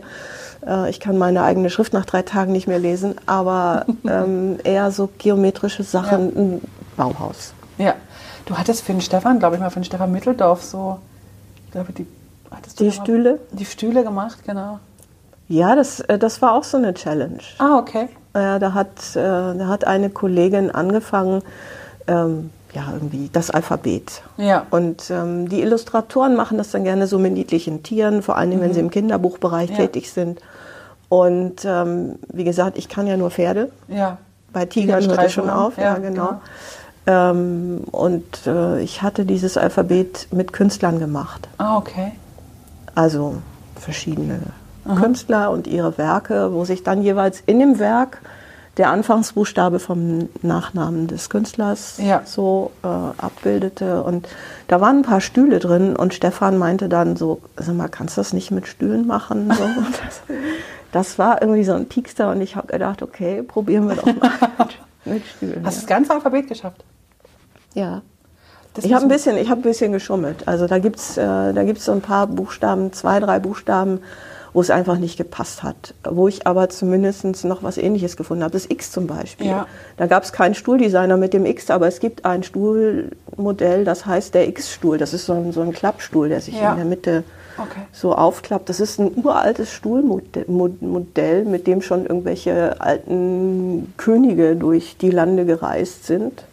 äh, ich kann meine eigene Schrift nach drei Tagen nicht mehr lesen, aber ähm, eher so geometrische Sachen, ein Bauhaus. Ja. Du hattest für den Stefan, glaube ich mal, für den Stefan Mitteldorf so, ich glaube, die, hattest du Die da mal- Stühle? Die Stühle gemacht, genau. Ja, das, äh, das war auch so eine Challenge. Ah, okay. Ja, da hat, äh, da hat eine Kollegin angefangen, ähm, ja, irgendwie das Alphabet. Ja. Und ähm, die Illustratoren machen das dann gerne so mit niedlichen Tieren, vor allem wenn sie im Kinderbuchbereich Ja. tätig sind. Und ähm, wie gesagt, ich kann ja nur Pferde. Ja. Bei Tigern hört es schon auf, ja, Ja, genau. Ähm, und äh, ich hatte dieses Alphabet mit Künstlern gemacht. Ah, okay. Also verschiedene Künstler und ihre Werke, wo sich dann jeweils in dem Werk der Anfangsbuchstabe vom Nachnamen des Künstlers Ja. so äh, abbildete. Und da waren ein paar Stühle drin und Stefan meinte dann so, sag mal, kannst du das nicht mit Stühlen machen? So, das, das war irgendwie so ein Piekster und ich habe gedacht, okay, probieren wir doch mal mit, Stühlen. Hast du ja. das ganze Alphabet geschafft? ja. Das Ich habe ein bisschen, ich habe ein bisschen geschummelt. Also da gibt's, äh, da gibt's so ein paar Buchstaben, zwei, drei Buchstaben, wo es einfach nicht gepasst hat. Wo ich aber zumindest noch was Ähnliches gefunden habe. Das X zum Beispiel. Ja. Da gab es keinen Stuhldesigner mit dem X, aber es gibt ein Stuhlmodell, das heißt der X-Stuhl. Das ist so ein, so ein Klappstuhl, der sich Ja. in der Mitte Okay. so aufklappt. Das ist ein uraltes Stuhlmodell, Modell, mit dem schon irgendwelche alten Könige durch die Lande gereist sind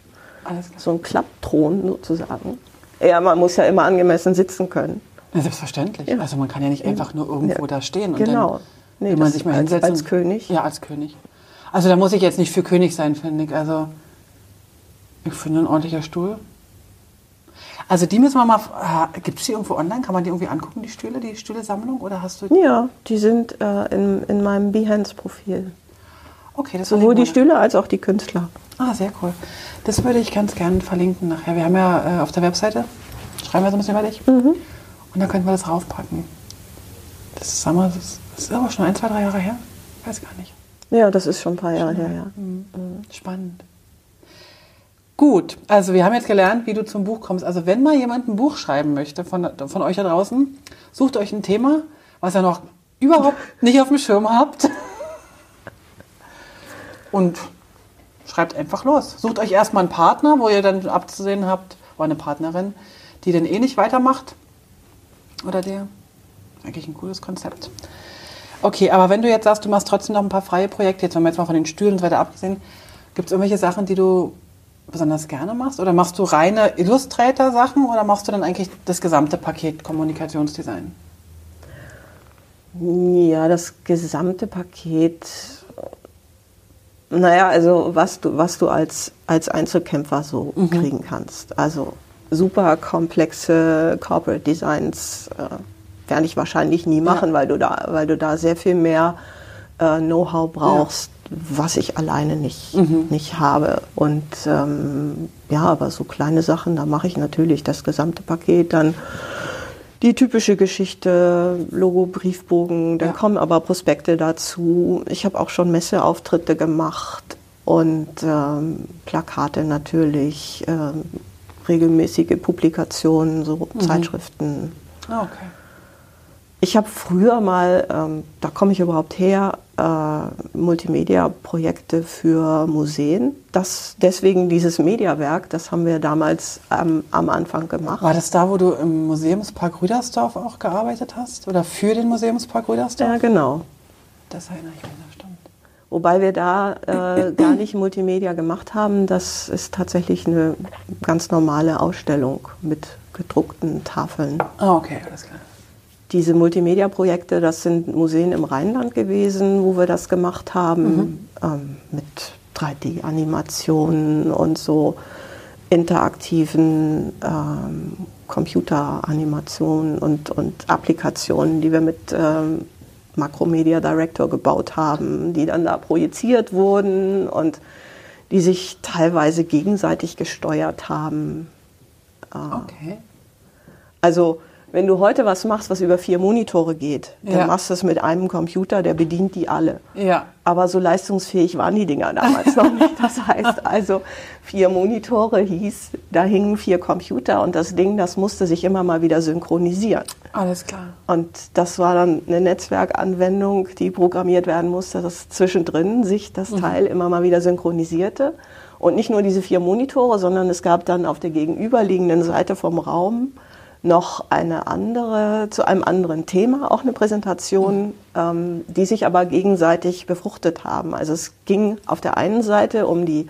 so ein Klappthron sozusagen. Ja, man muss ja immer angemessen sitzen können. Ja, selbstverständlich. Ja. Also man kann ja nicht einfach nur irgendwo Ja. da stehen und Genau. dann Nee, man sich mal als- hinsetzen. als König. Ja, als König. Also da muss ich jetzt nicht für König sein, finde ich. Also ich finde ein ordentlicher Stuhl. Also die müssen wir mal. Gibt es die irgendwo online? Kann man die irgendwie angucken, die Stühle, die Stühle-Sammlung? Oder hast du. Ja, die sind äh, in, in meinem Behance-Profil. Okay, das Sowohl die Stühle als auch die Künstler. Ah, sehr cool. Das würde ich ganz gern verlinken nachher. Wir haben ja äh, auf der Webseite, schreiben wir so ein bisschen über dich. Mhm. Und dann könnten wir das raufpacken. Das ist, mal, das ist, aber schon ein, zwei, drei Jahre her. Ich weiß gar nicht. Ja, das ist schon ein paar Jahre her, ja. Mhm. Spannend. Gut, also wir haben jetzt gelernt, wie du zum Buch kommst. Also wenn mal jemand ein Buch schreiben möchte von, von euch da draußen, sucht euch ein Thema, was ihr noch überhaupt nicht auf dem Schirm habt. Und schreibt einfach los. Sucht euch erstmal einen Partner, wo ihr dann abzusehen habt, oder eine Partnerin, die dann eh nicht weitermacht. Oder der. Eigentlich ein cooles Konzept. Okay, aber wenn du jetzt sagst, du machst trotzdem noch ein paar freie Projekte, jetzt haben wir jetzt mal von den Stühlen und so weiter abgesehen, gibt es irgendwelche Sachen, die du besonders gerne machst? Oder machst du reine Illustrator-Sachen oder machst du dann eigentlich das gesamte Paket Kommunikationsdesign? Ja, das gesamte Paket. Naja, also was du, was du als, als Einzelkämpfer so kriegen kannst. Also super komplexe Corporate Designs äh, werde ich wahrscheinlich nie machen, weil, du da, weil du da sehr viel mehr äh, Know-how brauchst, was ich alleine nicht, nicht habe. Und ähm, ja, aber so kleine Sachen, da mache ich natürlich das gesamte Paket. Dann die typische Geschichte, Logo, Briefbogen, dann Ja. kommen aber Prospekte dazu. Ich habe auch schon Messeauftritte gemacht und ähm, Plakate natürlich, ähm, regelmäßige Publikationen, so Zeitschriften. Ah, okay. Ich habe früher mal, ähm, da komme ich überhaupt her, äh, Multimedia-Projekte für Museen. Das, deswegen dieses Mediawerk, das haben wir damals ähm, am Anfang gemacht. War das da, wo du im Museumspark Rüdersdorf auch gearbeitet hast? Oder für den Museumspark Rüdersdorf? Ja, genau. Das erinnere ich mich, stimmt. Wobei wir da äh, gar nicht Multimedia gemacht haben. Das ist tatsächlich eine ganz normale Ausstellung mit gedruckten Tafeln. Ah, okay, alles klar. Diese Multimedia-Projekte, das sind Museen im Rheinland gewesen, wo wir das gemacht haben, ähm, mit 3D-Animationen und so interaktiven ähm, Computeranimationen und, und Applikationen, die wir mit ähm, Macromedia Director gebaut haben, die dann da projiziert wurden und die sich teilweise gegenseitig gesteuert haben. Okay. Also wenn du heute was machst, was über vier Monitore geht, dann Ja. machst du es mit einem Computer, der bedient die alle. Ja. Aber so leistungsfähig waren die Dinger damals noch nicht. Das heißt also, vier Monitore hieß, da hingen vier Computer und das Ding, das musste sich immer mal wieder synchronisieren. Alles klar. Und das war dann eine Netzwerkanwendung, die programmiert werden musste, dass zwischendrin sich das Teil immer mal wieder synchronisierte. Und nicht nur diese vier Monitore, sondern es gab dann auf der gegenüberliegenden Seite vom Raum noch eine andere, zu einem anderen Thema, auch eine Präsentation, ähm, die sich aber gegenseitig befruchtet haben. Also es ging auf der einen Seite um die,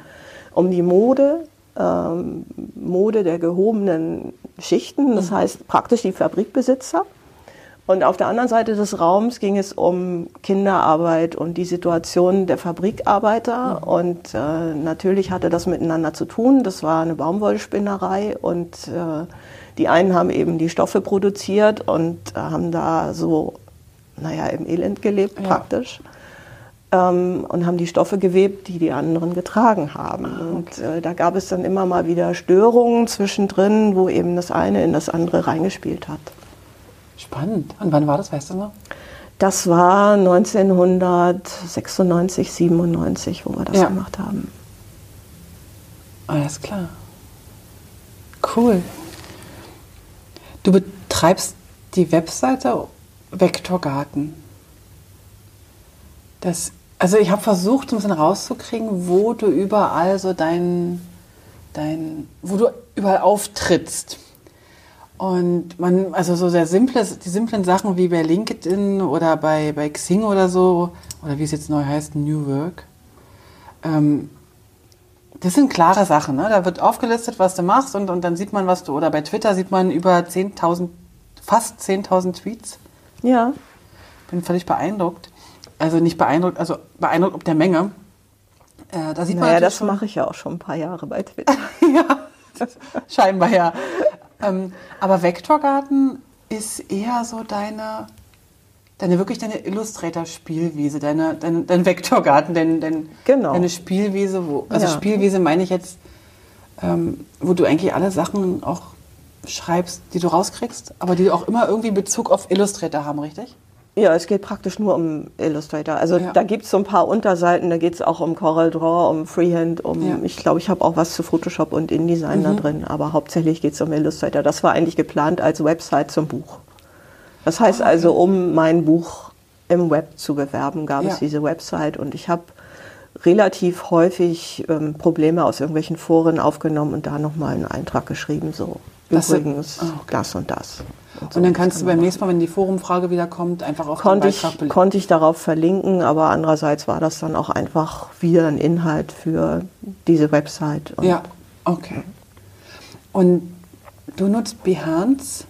um die Mode, ähm, Mode der gehobenen Schichten, das heißt praktisch die Fabrikbesitzer. Und auf der anderen Seite des Raums ging es um Kinderarbeit und die Situation der Fabrikarbeiter. Und äh, natürlich hatte das miteinander zu tun. Das war eine Baumwollspinnerei und äh, die einen haben eben die Stoffe produziert und äh, haben da so, naja, im Elend gelebt Ja. praktisch. Ähm, und haben die Stoffe gewebt, die die anderen getragen haben. Und äh, da gab es dann immer mal wieder Störungen zwischendrin, wo eben das eine in das andere reingespielt hat. Spannend. Und wann war das, weißt du noch? Das war 1996, 97, wo wir das Ja. gemacht haben. Alles klar. Cool. Du betreibst die Webseite Vektorgarten. Das, also ich habe versucht, ein bisschen rauszukriegen, wo du überall so dein, dein, wo du überall auftrittst. Und man, also so sehr simples, die simplen Sachen wie bei LinkedIn oder bei, bei Xing oder so, oder wie es jetzt neu heißt, New Work. Ähm, das sind klare Sachen, ne? Da wird aufgelistet, was du machst und, und dann sieht man, was du, oder bei Twitter sieht man über 10.000, fast 10.000 Tweets. Ja, Bin völlig beeindruckt. Also nicht beeindruckt, also beeindruckt ob der Menge. Äh, da sieht man naja, natürlich das mache ich ja auch schon ein paar Jahre bei Twitter. ja, das, scheinbar ja. Ähm, aber Vektorgarten ist eher so deine, deine wirklich deine Illustrator-Spielwiese, deine, dein, dein Vektorgarten, dein, dein, Genau. deine Spielwiese, wo, also Ja. Spielwiese meine ich jetzt, ähm, wo du eigentlich alle Sachen auch schreibst, die du rauskriegst, aber die auch immer irgendwie Bezug auf Illustrator haben, richtig? Ja, es geht praktisch nur um Illustrator. Also Ja. da gibt es so ein paar Unterseiten, da geht es auch um Corel Draw, um Freehand, um, Ja. ich glaube, ich habe auch was zu Photoshop und InDesign da drin, aber hauptsächlich geht es um Illustrator. Das war eigentlich geplant als Website zum Buch. Das heißt also, um mein Buch im Web zu bewerben, gab Ja. es diese Website und ich habe relativ häufig ähm, Probleme aus irgendwelchen Foren aufgenommen und da nochmal einen Eintrag geschrieben, so Das sind- übrigens ah, okay. das und das. So. Und dann kannst du beim nächsten Mal, wenn die Forumfrage wieder kommt, einfach auf konnte den ich, Beitrag konnte ich darauf verlinken, aber andererseits war das dann auch einfach wieder ein Inhalt für diese Website. Und Ja, okay. Und du nutzt Behance.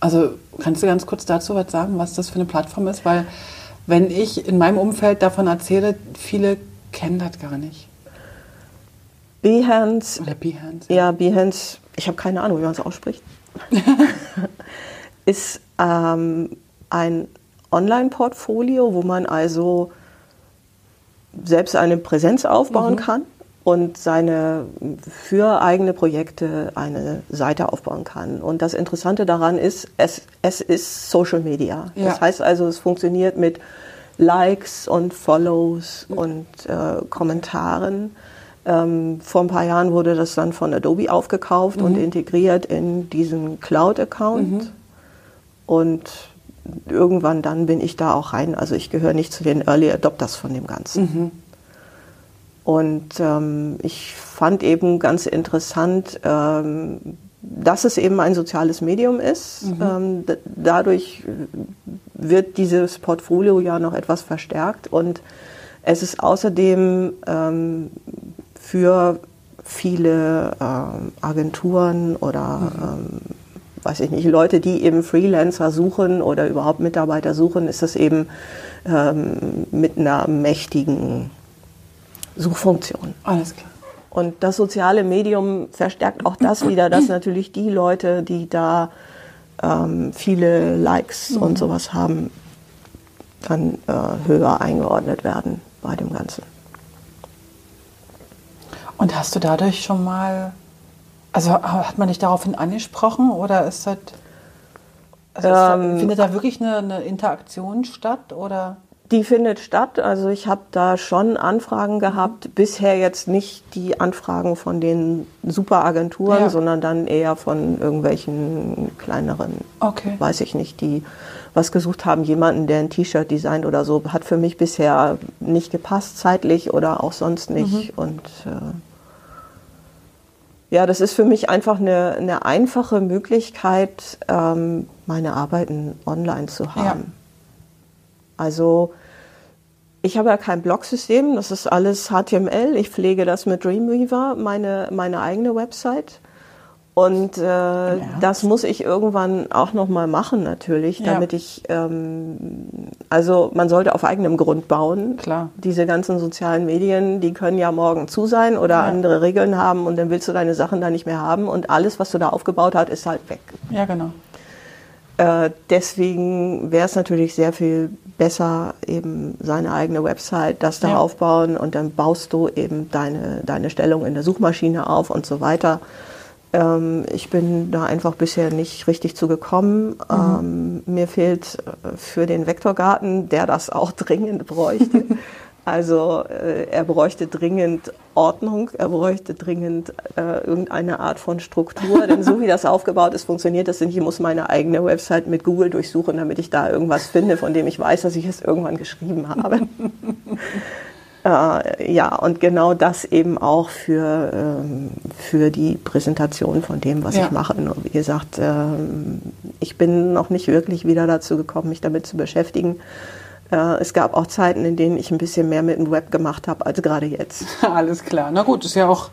Also kannst du ganz kurz dazu was sagen, was das für eine Plattform ist? Weil wenn ich in meinem Umfeld davon erzähle, viele kennen das gar nicht. Behance, Oder Behance. ja, Behance, ich habe keine Ahnung, wie man es ausspricht, ist ähm, ein Online-Portfolio, wo man also selbst eine Präsenz aufbauen kann und seine für eigene Projekte eine Seite aufbauen kann. Und das Interessante daran ist, es, es ist Social Media. Ja. Das heißt also, es funktioniert mit Likes und Follows und äh, Kommentaren. Ähm, vor ein paar Jahren wurde das dann von Adobe aufgekauft und integriert in diesen Cloud-Account. Und irgendwann dann bin ich da auch rein. Also ich gehöre nicht zu den Early Adopters von dem Ganzen. Und ähm, ich fand eben ganz interessant, ähm, dass es eben ein soziales Medium ist. Ähm, d- dadurch wird dieses Portfolio ja noch etwas verstärkt und es ist außerdem ähm, für viele ähm, Agenturen oder ähm, weiß ich nicht, Leute, die eben Freelancer suchen oder überhaupt Mitarbeiter suchen, ist das eben ähm, mit einer mächtigen Suchfunktion. Alles klar. Und das soziale Medium verstärkt auch das wieder, dass natürlich die Leute, die da ähm, viele Likes und sowas haben, dann äh, höher eingeordnet werden bei dem Ganzen. Und hast du dadurch schon mal, also hat man dich daraufhin angesprochen oder ist das, also ist da, Ähm, findet da wirklich eine, eine Interaktion statt oder? Die findet statt. Also ich habe da schon Anfragen gehabt. Bisher jetzt nicht die Anfragen von den Superagenturen, Ja. sondern dann eher von irgendwelchen kleineren, Okay. weiß ich nicht, die was gesucht haben, jemanden, der ein T-Shirt designt oder so. Hat für mich bisher nicht gepasst, zeitlich oder auch sonst nicht. Und äh, ja, das ist für mich einfach eine, eine einfache Möglichkeit, ähm, meine Arbeiten online zu haben. Also ich habe ja kein Blog-System, das ist alles HTML. Ich pflege das mit Dreamweaver, meine, meine eigene Website. Und äh, das muss ich irgendwann auch noch mal machen natürlich, Ja. damit ich, ähm, also man sollte auf eigenem Grund bauen. Klar. Diese ganzen sozialen Medien, die können ja morgen zu sein oder andere Regeln haben und dann willst du deine Sachen da nicht mehr haben und alles, was du da aufgebaut hast, ist halt weg. Ja, genau. Äh, deswegen wäre es natürlich sehr viel besser, eben seine eigene Website, das da Ja. aufbauen und dann baust du eben deine, deine Stellung in der Suchmaschine auf und so weiter. Ähm, ich bin da einfach bisher nicht richtig zu gekommen. Ähm, mir fehlt äh, für den Vektorgarten, der das auch dringend bräuchte. Also äh, er bräuchte dringend Ordnung, er bräuchte dringend äh, irgendeine Art von Struktur, denn so wie das aufgebaut ist, funktioniert das nicht. Ich muss meine eigene Website mit Google durchsuchen, damit ich da irgendwas finde, von dem ich weiß, dass ich es irgendwann geschrieben habe. äh, ja, und genau das eben auch für, ähm, für die Präsentation von dem, was Ja. ich mache. Nur wie gesagt, ähm, ich bin noch nicht wirklich wieder dazu gekommen, mich damit zu beschäftigen. Äh, es gab auch Zeiten, in denen ich ein bisschen mehr mit dem Web gemacht habe als gerade jetzt. Alles klar. Na gut, ist ja auch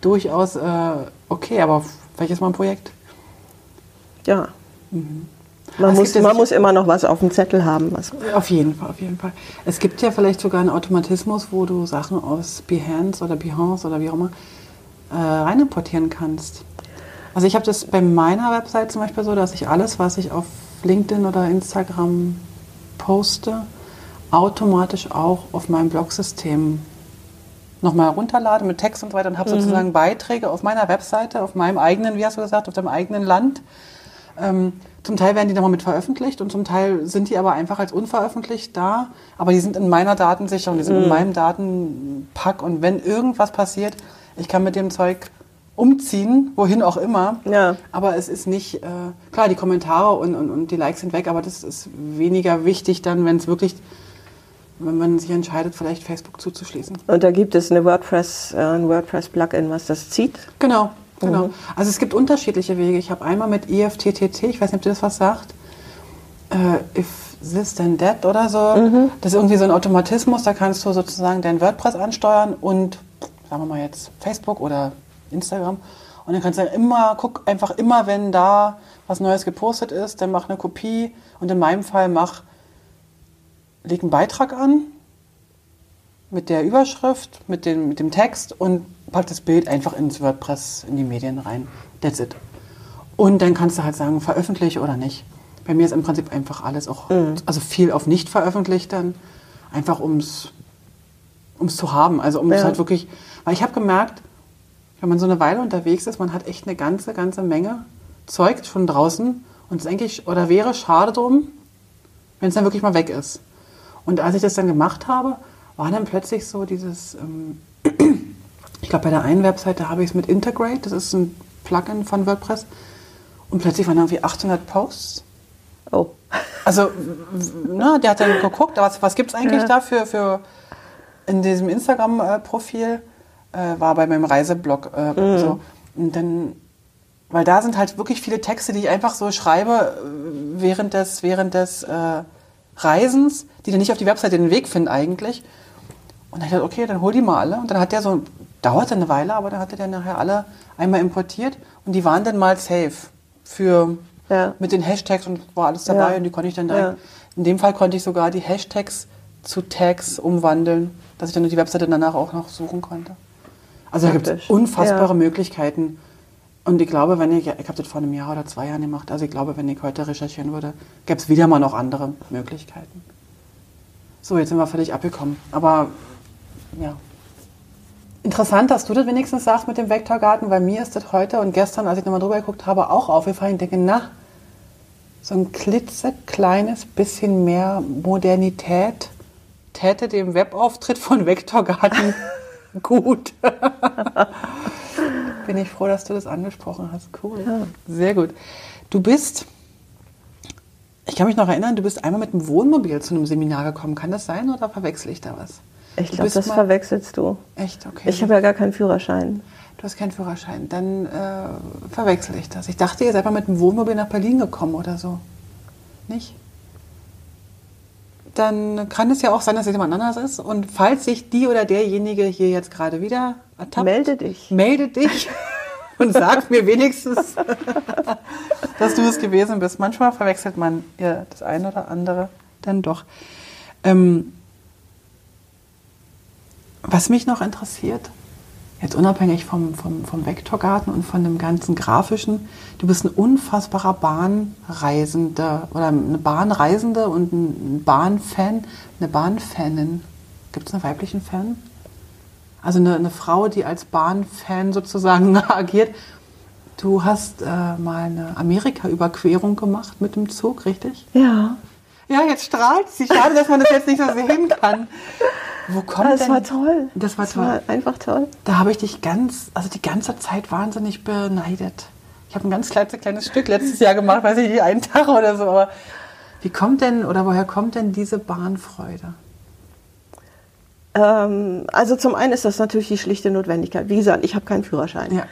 durchaus äh, okay, aber ist mal ein Projekt. Ja. Mhm. Man, muss, man muss immer noch was auf dem Zettel haben. Was, Auf jeden Fall, auf jeden Fall. Es gibt ja vielleicht sogar einen Automatismus, wo du Sachen aus Behance oder Behance oder wie auch immer äh, reinimportieren kannst. Also ich habe das bei meiner Website zum Beispiel so, dass ich alles, was ich auf LinkedIn oder Instagram poste, automatisch auch auf meinem Blogsystem nochmal runterlade mit Text und so weiter und habe sozusagen Beiträge auf meiner Webseite, auf meinem eigenen, wie hast du gesagt, auf deinem eigenen Land. Ähm, zum Teil werden die nochmal mit veröffentlicht und zum Teil sind die aber einfach als unveröffentlicht da. Aber die sind in meiner Datensicherung, die sind in meinem Datenpack. Und wenn irgendwas passiert, ich kann mit dem Zeug umziehen, wohin auch immer. Ja. Aber es ist nicht, äh, klar, die Kommentare und, und, und die Likes sind weg, aber das ist weniger wichtig dann, wenn es wirklich, wenn man sich entscheidet, vielleicht Facebook zuzuschließen. und da gibt es eine WordPress, äh, ein WordPress-Plugin, was das zieht. Genau, genau. Also es gibt unterschiedliche Wege. Ich habe einmal mit E IFTTT, ich weiß nicht, ob dir das was sagt, äh, if this then that oder so. Das ist irgendwie so ein Automatismus, da kannst du sozusagen dein WordPress ansteuern und, sagen wir mal jetzt, Facebook oder Instagram. Und dann kannst du immer, guck einfach immer, wenn da was Neues gepostet ist, dann mach eine Kopie und in meinem Fall mach, leg einen Beitrag an mit der Überschrift, mit dem, mit dem Text und pack das Bild einfach ins WordPress, in die Medien rein. That's it. Und dann kannst du halt sagen, veröffentliche oder nicht. Bei mir ist im Prinzip einfach alles auch, also viel auf nicht veröffentlicht dann, einfach ums, ums zu haben. Also um es Ja. halt wirklich, weil ich habe gemerkt, wenn man so eine Weile unterwegs ist, man hat echt eine ganze, ganze Menge Zeug schon draußen und es eigentlich, oder wäre schade drum, wenn es dann wirklich mal weg ist. Und als ich das dann gemacht habe, war dann plötzlich so dieses, ähm, ich glaube bei der einen Webseite habe ich es mit Integrate, das ist ein Plugin von WordPress, und plötzlich waren irgendwie 800 Posts. Oh. Also, ne, der hat dann geguckt, was, was gibt es eigentlich Ja. da für, für in diesem Instagram-Profil, äh, war bei meinem Reiseblog äh, so. Und dann, weil da sind halt wirklich viele Texte, die ich einfach so schreibe äh, während des, während des äh, Reisens, die dann nicht auf die Webseite den Weg finden eigentlich. Und dann ich gedacht, okay, dann hol die mal alle. Und dann hat der so, dauerte eine Weile, aber dann hatte der nachher alle einmal importiert und die waren dann mal safe für Ja. mit den Hashtags und war alles dabei Ja. und die konnte ich dann Ja. direkt. In dem Fall konnte ich sogar die Hashtags zu Tags umwandeln, dass ich dann die Webseite danach auch noch suchen konnte. Also da gibt es unfassbare Ja. Möglichkeiten. Und ich glaube, wenn ich, ich habe das vor einem Jahr oder zwei Jahren gemacht, also ich glaube, wenn ich heute recherchieren würde, gäbe es wieder mal noch andere Möglichkeiten. So, jetzt sind wir völlig abgekommen. Aber ja, Interessant, dass du das wenigstens sagst mit dem Vektorgarten, weil mir ist das heute und gestern, als ich nochmal drüber geguckt habe, auch aufgefallen. Ich denke, na, so ein klitzekleines bisschen mehr Modernität täte dem Webauftritt von Vektorgarten gut. Bin ich froh, dass du das angesprochen hast. Cool. Ja. Sehr gut. Du bist, ich kann mich noch erinnern, du bist einmal mit dem Wohnmobil zu einem Seminar gekommen. Kann das sein oder verwechsel ich da was? Ich glaube, das verwechselst du. Echt? Okay. Ich habe ja gar keinen Führerschein. Du hast keinen Führerschein. Dann äh, verwechsel ich das. Ich dachte, ihr seid mal mit dem Wohnmobil nach Berlin gekommen oder so. Nicht? Dann kann es ja auch sein, dass es jemand anders ist. Und falls sich die oder derjenige hier jetzt gerade wieder ertappt, melde dich. Melde dich und sag mir wenigstens, dass du es gewesen bist. Manchmal verwechselt man ja das eine oder andere dann doch. Ähm, was mich noch interessiert, jetzt unabhängig vom, vom, vom Vektorgarten und von dem ganzen Grafischen, du bist ein unfassbarer Bahnreisender oder eine Bahnreisende und ein Bahnfan, eine Bahnfanin. Gibt es einen weiblichen Fan? Also eine, eine Frau, die als Bahnfan sozusagen agiert. Du hast äh, mal eine Amerika-Überquerung gemacht mit dem Zug, richtig? Ja. Ja, jetzt strahlt sie. Schade, dass man das jetzt nicht so sehen kann. Wo kommt das denn? war toll. Das war das toll. War einfach toll. Da habe ich dich ganz, also die ganze Zeit wahnsinnig beneidet. Ich habe ein ganz kleines, kleines Stück letztes Jahr gemacht, weiß ich nicht, einen Tag oder so. Aber wie kommt denn oder woher kommt denn diese Bahnfreude? Ähm, also zum einen ist das natürlich die schlichte Notwendigkeit. Wie gesagt, ich habe keinen Führerschein. Ja.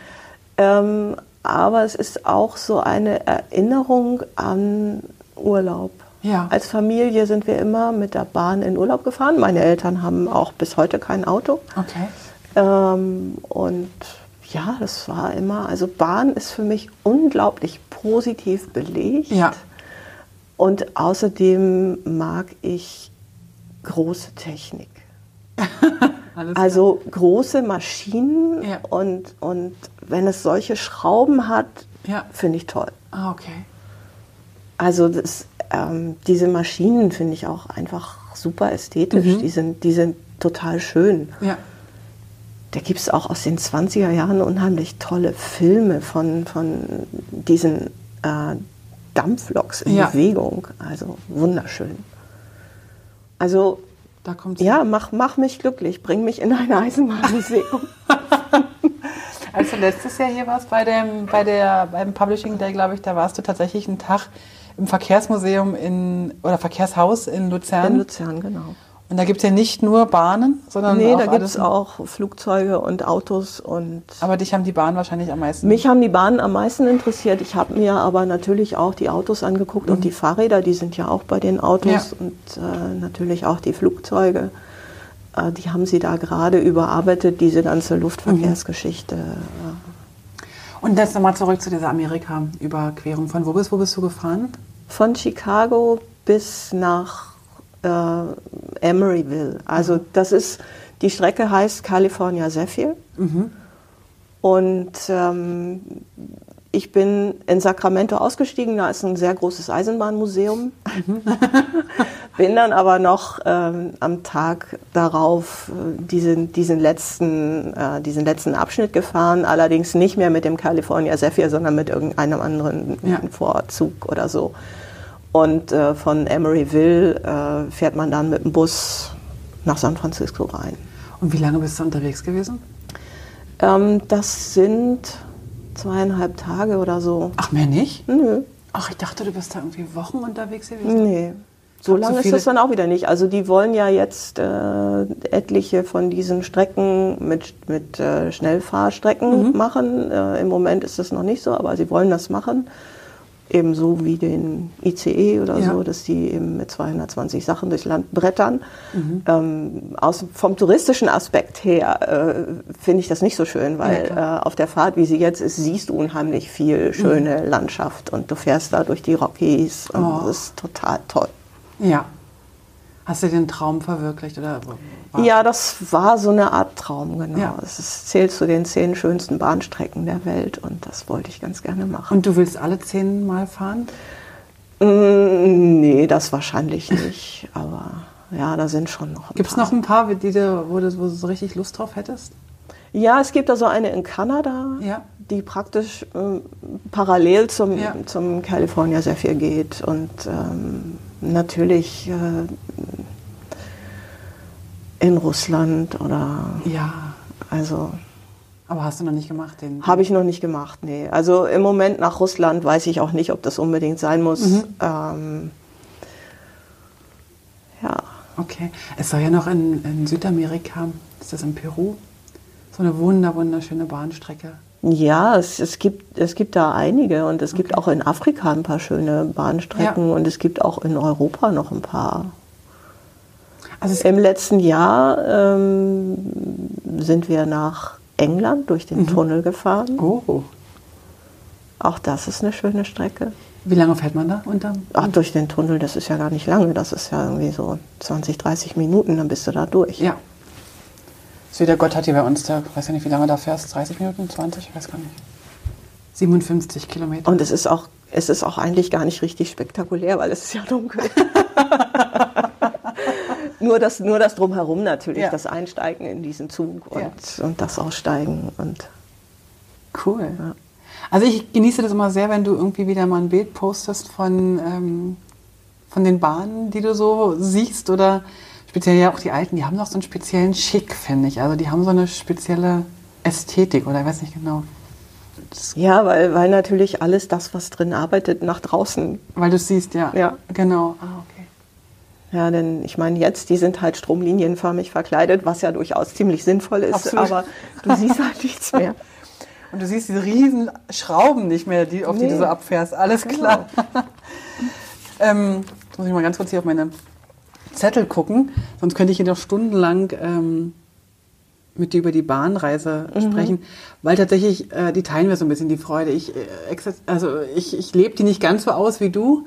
Ähm, aber es ist auch so eine Erinnerung an Urlaub. Ja. Als Familie sind wir immer mit der Bahn in Urlaub gefahren. Meine Eltern haben auch bis heute kein Auto. Okay. Ähm, und ja, das war immer, also Bahn ist für mich unglaublich positiv belegt. Ja. Und außerdem mag ich große Technik. also große Maschinen ja. und, und wenn es solche Schrauben hat, ja. finde ich toll. Ah, okay. Also das, ähm, diese Maschinen finde ich auch einfach super ästhetisch. Mhm. Die, sind, die sind total schön. Ja. Da gibt es auch aus den 20er Jahren unheimlich tolle Filme von, von diesen äh, Dampfloks in ja. Bewegung. Also wunderschön. Also da kommt ja, mach, mach mich glücklich, bring mich in ein Eisenbahnmuseum. Als du letztes Jahr hier warst bei dem, bei der, beim Publishing Day, glaube ich, da warst du tatsächlich einen Tag im Verkehrsmuseum in, oder Verkehrshaus in Luzern. In Luzern, genau. Und da gibt es ja nicht nur Bahnen, sondern nee, auch da gibt es auch Flugzeuge und Autos und. Aber dich haben die Bahnen wahrscheinlich am meisten. Mich haben die Bahnen am meisten interessiert. Ich habe mir aber natürlich auch die Autos angeguckt mhm. und die Fahrräder, die sind ja auch bei den Autos ja. und äh, natürlich auch die Flugzeuge. Äh, die haben sie da gerade überarbeitet, diese ganze Luftverkehrsgeschichte. Mhm. Und jetzt nochmal zurück zu dieser Amerika-Überquerung. Von wo bist, wo bist du gefahren? Von Chicago bis nach äh, Emeryville. Also mhm. das ist, die Strecke heißt California Zephyr. Mhm. Und ähm, ich bin in Sacramento ausgestiegen, da ist ein sehr großes Eisenbahnmuseum. Bin dann aber noch ähm, am Tag darauf äh, diesen, diesen, letzten, äh, diesen letzten Abschnitt gefahren, allerdings nicht mehr mit dem California Zephyr, sondern mit irgendeinem anderen ja. Vorzug oder so. Und äh, von Emeryville äh, fährt man dann mit dem Bus nach San Francisco rein. Und wie lange bist du unterwegs gewesen? Ähm, das sind zweieinhalb Tage oder so. Ach, mehr nicht? Nö. Ach, ich dachte, du bist da irgendwie Wochen unterwegs gewesen. Nee. So lange so ist das dann auch wieder nicht. Also die wollen ja jetzt äh, etliche von diesen Strecken mit, mit äh, Schnellfahrstrecken mhm. machen. Äh, Im Moment ist das noch nicht so, aber sie wollen das machen ebenso wie den ICE oder ja. so, dass die eben mit 220 Sachen durchs Land brettern. Mhm. Ähm, aus, vom touristischen Aspekt her äh, finde ich das nicht so schön, weil ja, äh, auf der Fahrt, wie sie jetzt ist, siehst du unheimlich viel schöne mhm. Landschaft und du fährst da durch die Rockies und oh. das ist total toll. Ja. Hast du den Traum verwirklicht oder? Ja, das war so eine Art Traum, genau. Ja. Es zählt zu den zehn schönsten Bahnstrecken der Welt und das wollte ich ganz gerne machen. Und du willst alle zehn Mal fahren? Mm, nee, das wahrscheinlich nicht. aber ja, da sind schon noch ein Gibt es noch ein paar, die wo, du, wo du so richtig Lust drauf hättest? Ja, es gibt also eine in Kanada, Ja. die praktisch ähm, parallel zum, Ja. zum California sehr viel geht. Und ähm, natürlich äh, in Russland oder Ja. also Aber hast du noch nicht gemacht, den? habe ich noch nicht gemacht, nee. Also im Moment nach Russland weiß ich auch nicht, ob das unbedingt sein muss. Mhm. Ähm, ja. Okay. Es soll ja noch in, in Südamerika, ist das in Peru, so eine wunder, wunderschöne Bahnstrecke. Ja, es, es, gibt, es gibt da einige und es gibt auch in Afrika ein paar schöne Bahnstrecken Ja. und es gibt auch in Europa noch ein paar. Also Im letzten Jahr ähm, sind wir nach England durch den Tunnel gefahren. oh, Auch das ist eine schöne Strecke. wie lange fährt man da unter? Ach, durch den Tunnel, das ist ja gar nicht lange. Das ist ja irgendwie so 20, 30 Minuten, dann bist du da durch. Ja. Süder Gott hat hier bei uns, da weiß ja nicht, wie lange du da fährst, 30 Minuten, 20, ich weiß gar nicht. 57 Kilometer. Und es ist auch, es ist auch eigentlich gar nicht richtig spektakulär, weil es ist ja dunkel. nur, das, nur das Drumherum natürlich, Ja. das Einsteigen in diesen Zug und, Ja. und das Aussteigen. Und Cool. Also ich genieße das immer sehr, wenn du irgendwie wieder mal ein Bild postest von, ähm, von den Bahnen, die du so siehst oder speziell ja auch die alten, die haben noch so einen speziellen Schick, finde ich. Also die haben so eine spezielle Ästhetik oder ich weiß nicht genau. Das, ja, weil, weil natürlich alles das, was drin arbeitet, nach draußen. weil du es siehst, ja. Ja. Genau. Ah, okay. Ja, denn ich meine, jetzt, die sind halt stromlinienförmig verkleidet, was ja durchaus ziemlich sinnvoll ist, Absolut. aber du siehst halt nichts mehr. Und du siehst diese riesen Schrauben nicht mehr, die, auf die Nee. du so abfährst. Alles Genau. klar. ähm, jetzt muss ich mal ganz kurz hier auf meine Zettel gucken, sonst könnte ich hier noch stundenlang ähm, mit dir über die Bahnreise Mhm. sprechen, weil tatsächlich, äh, die teilen wir so ein bisschen, die Freude. Ich, äh, also ich, ich lebe die nicht ganz so aus wie du,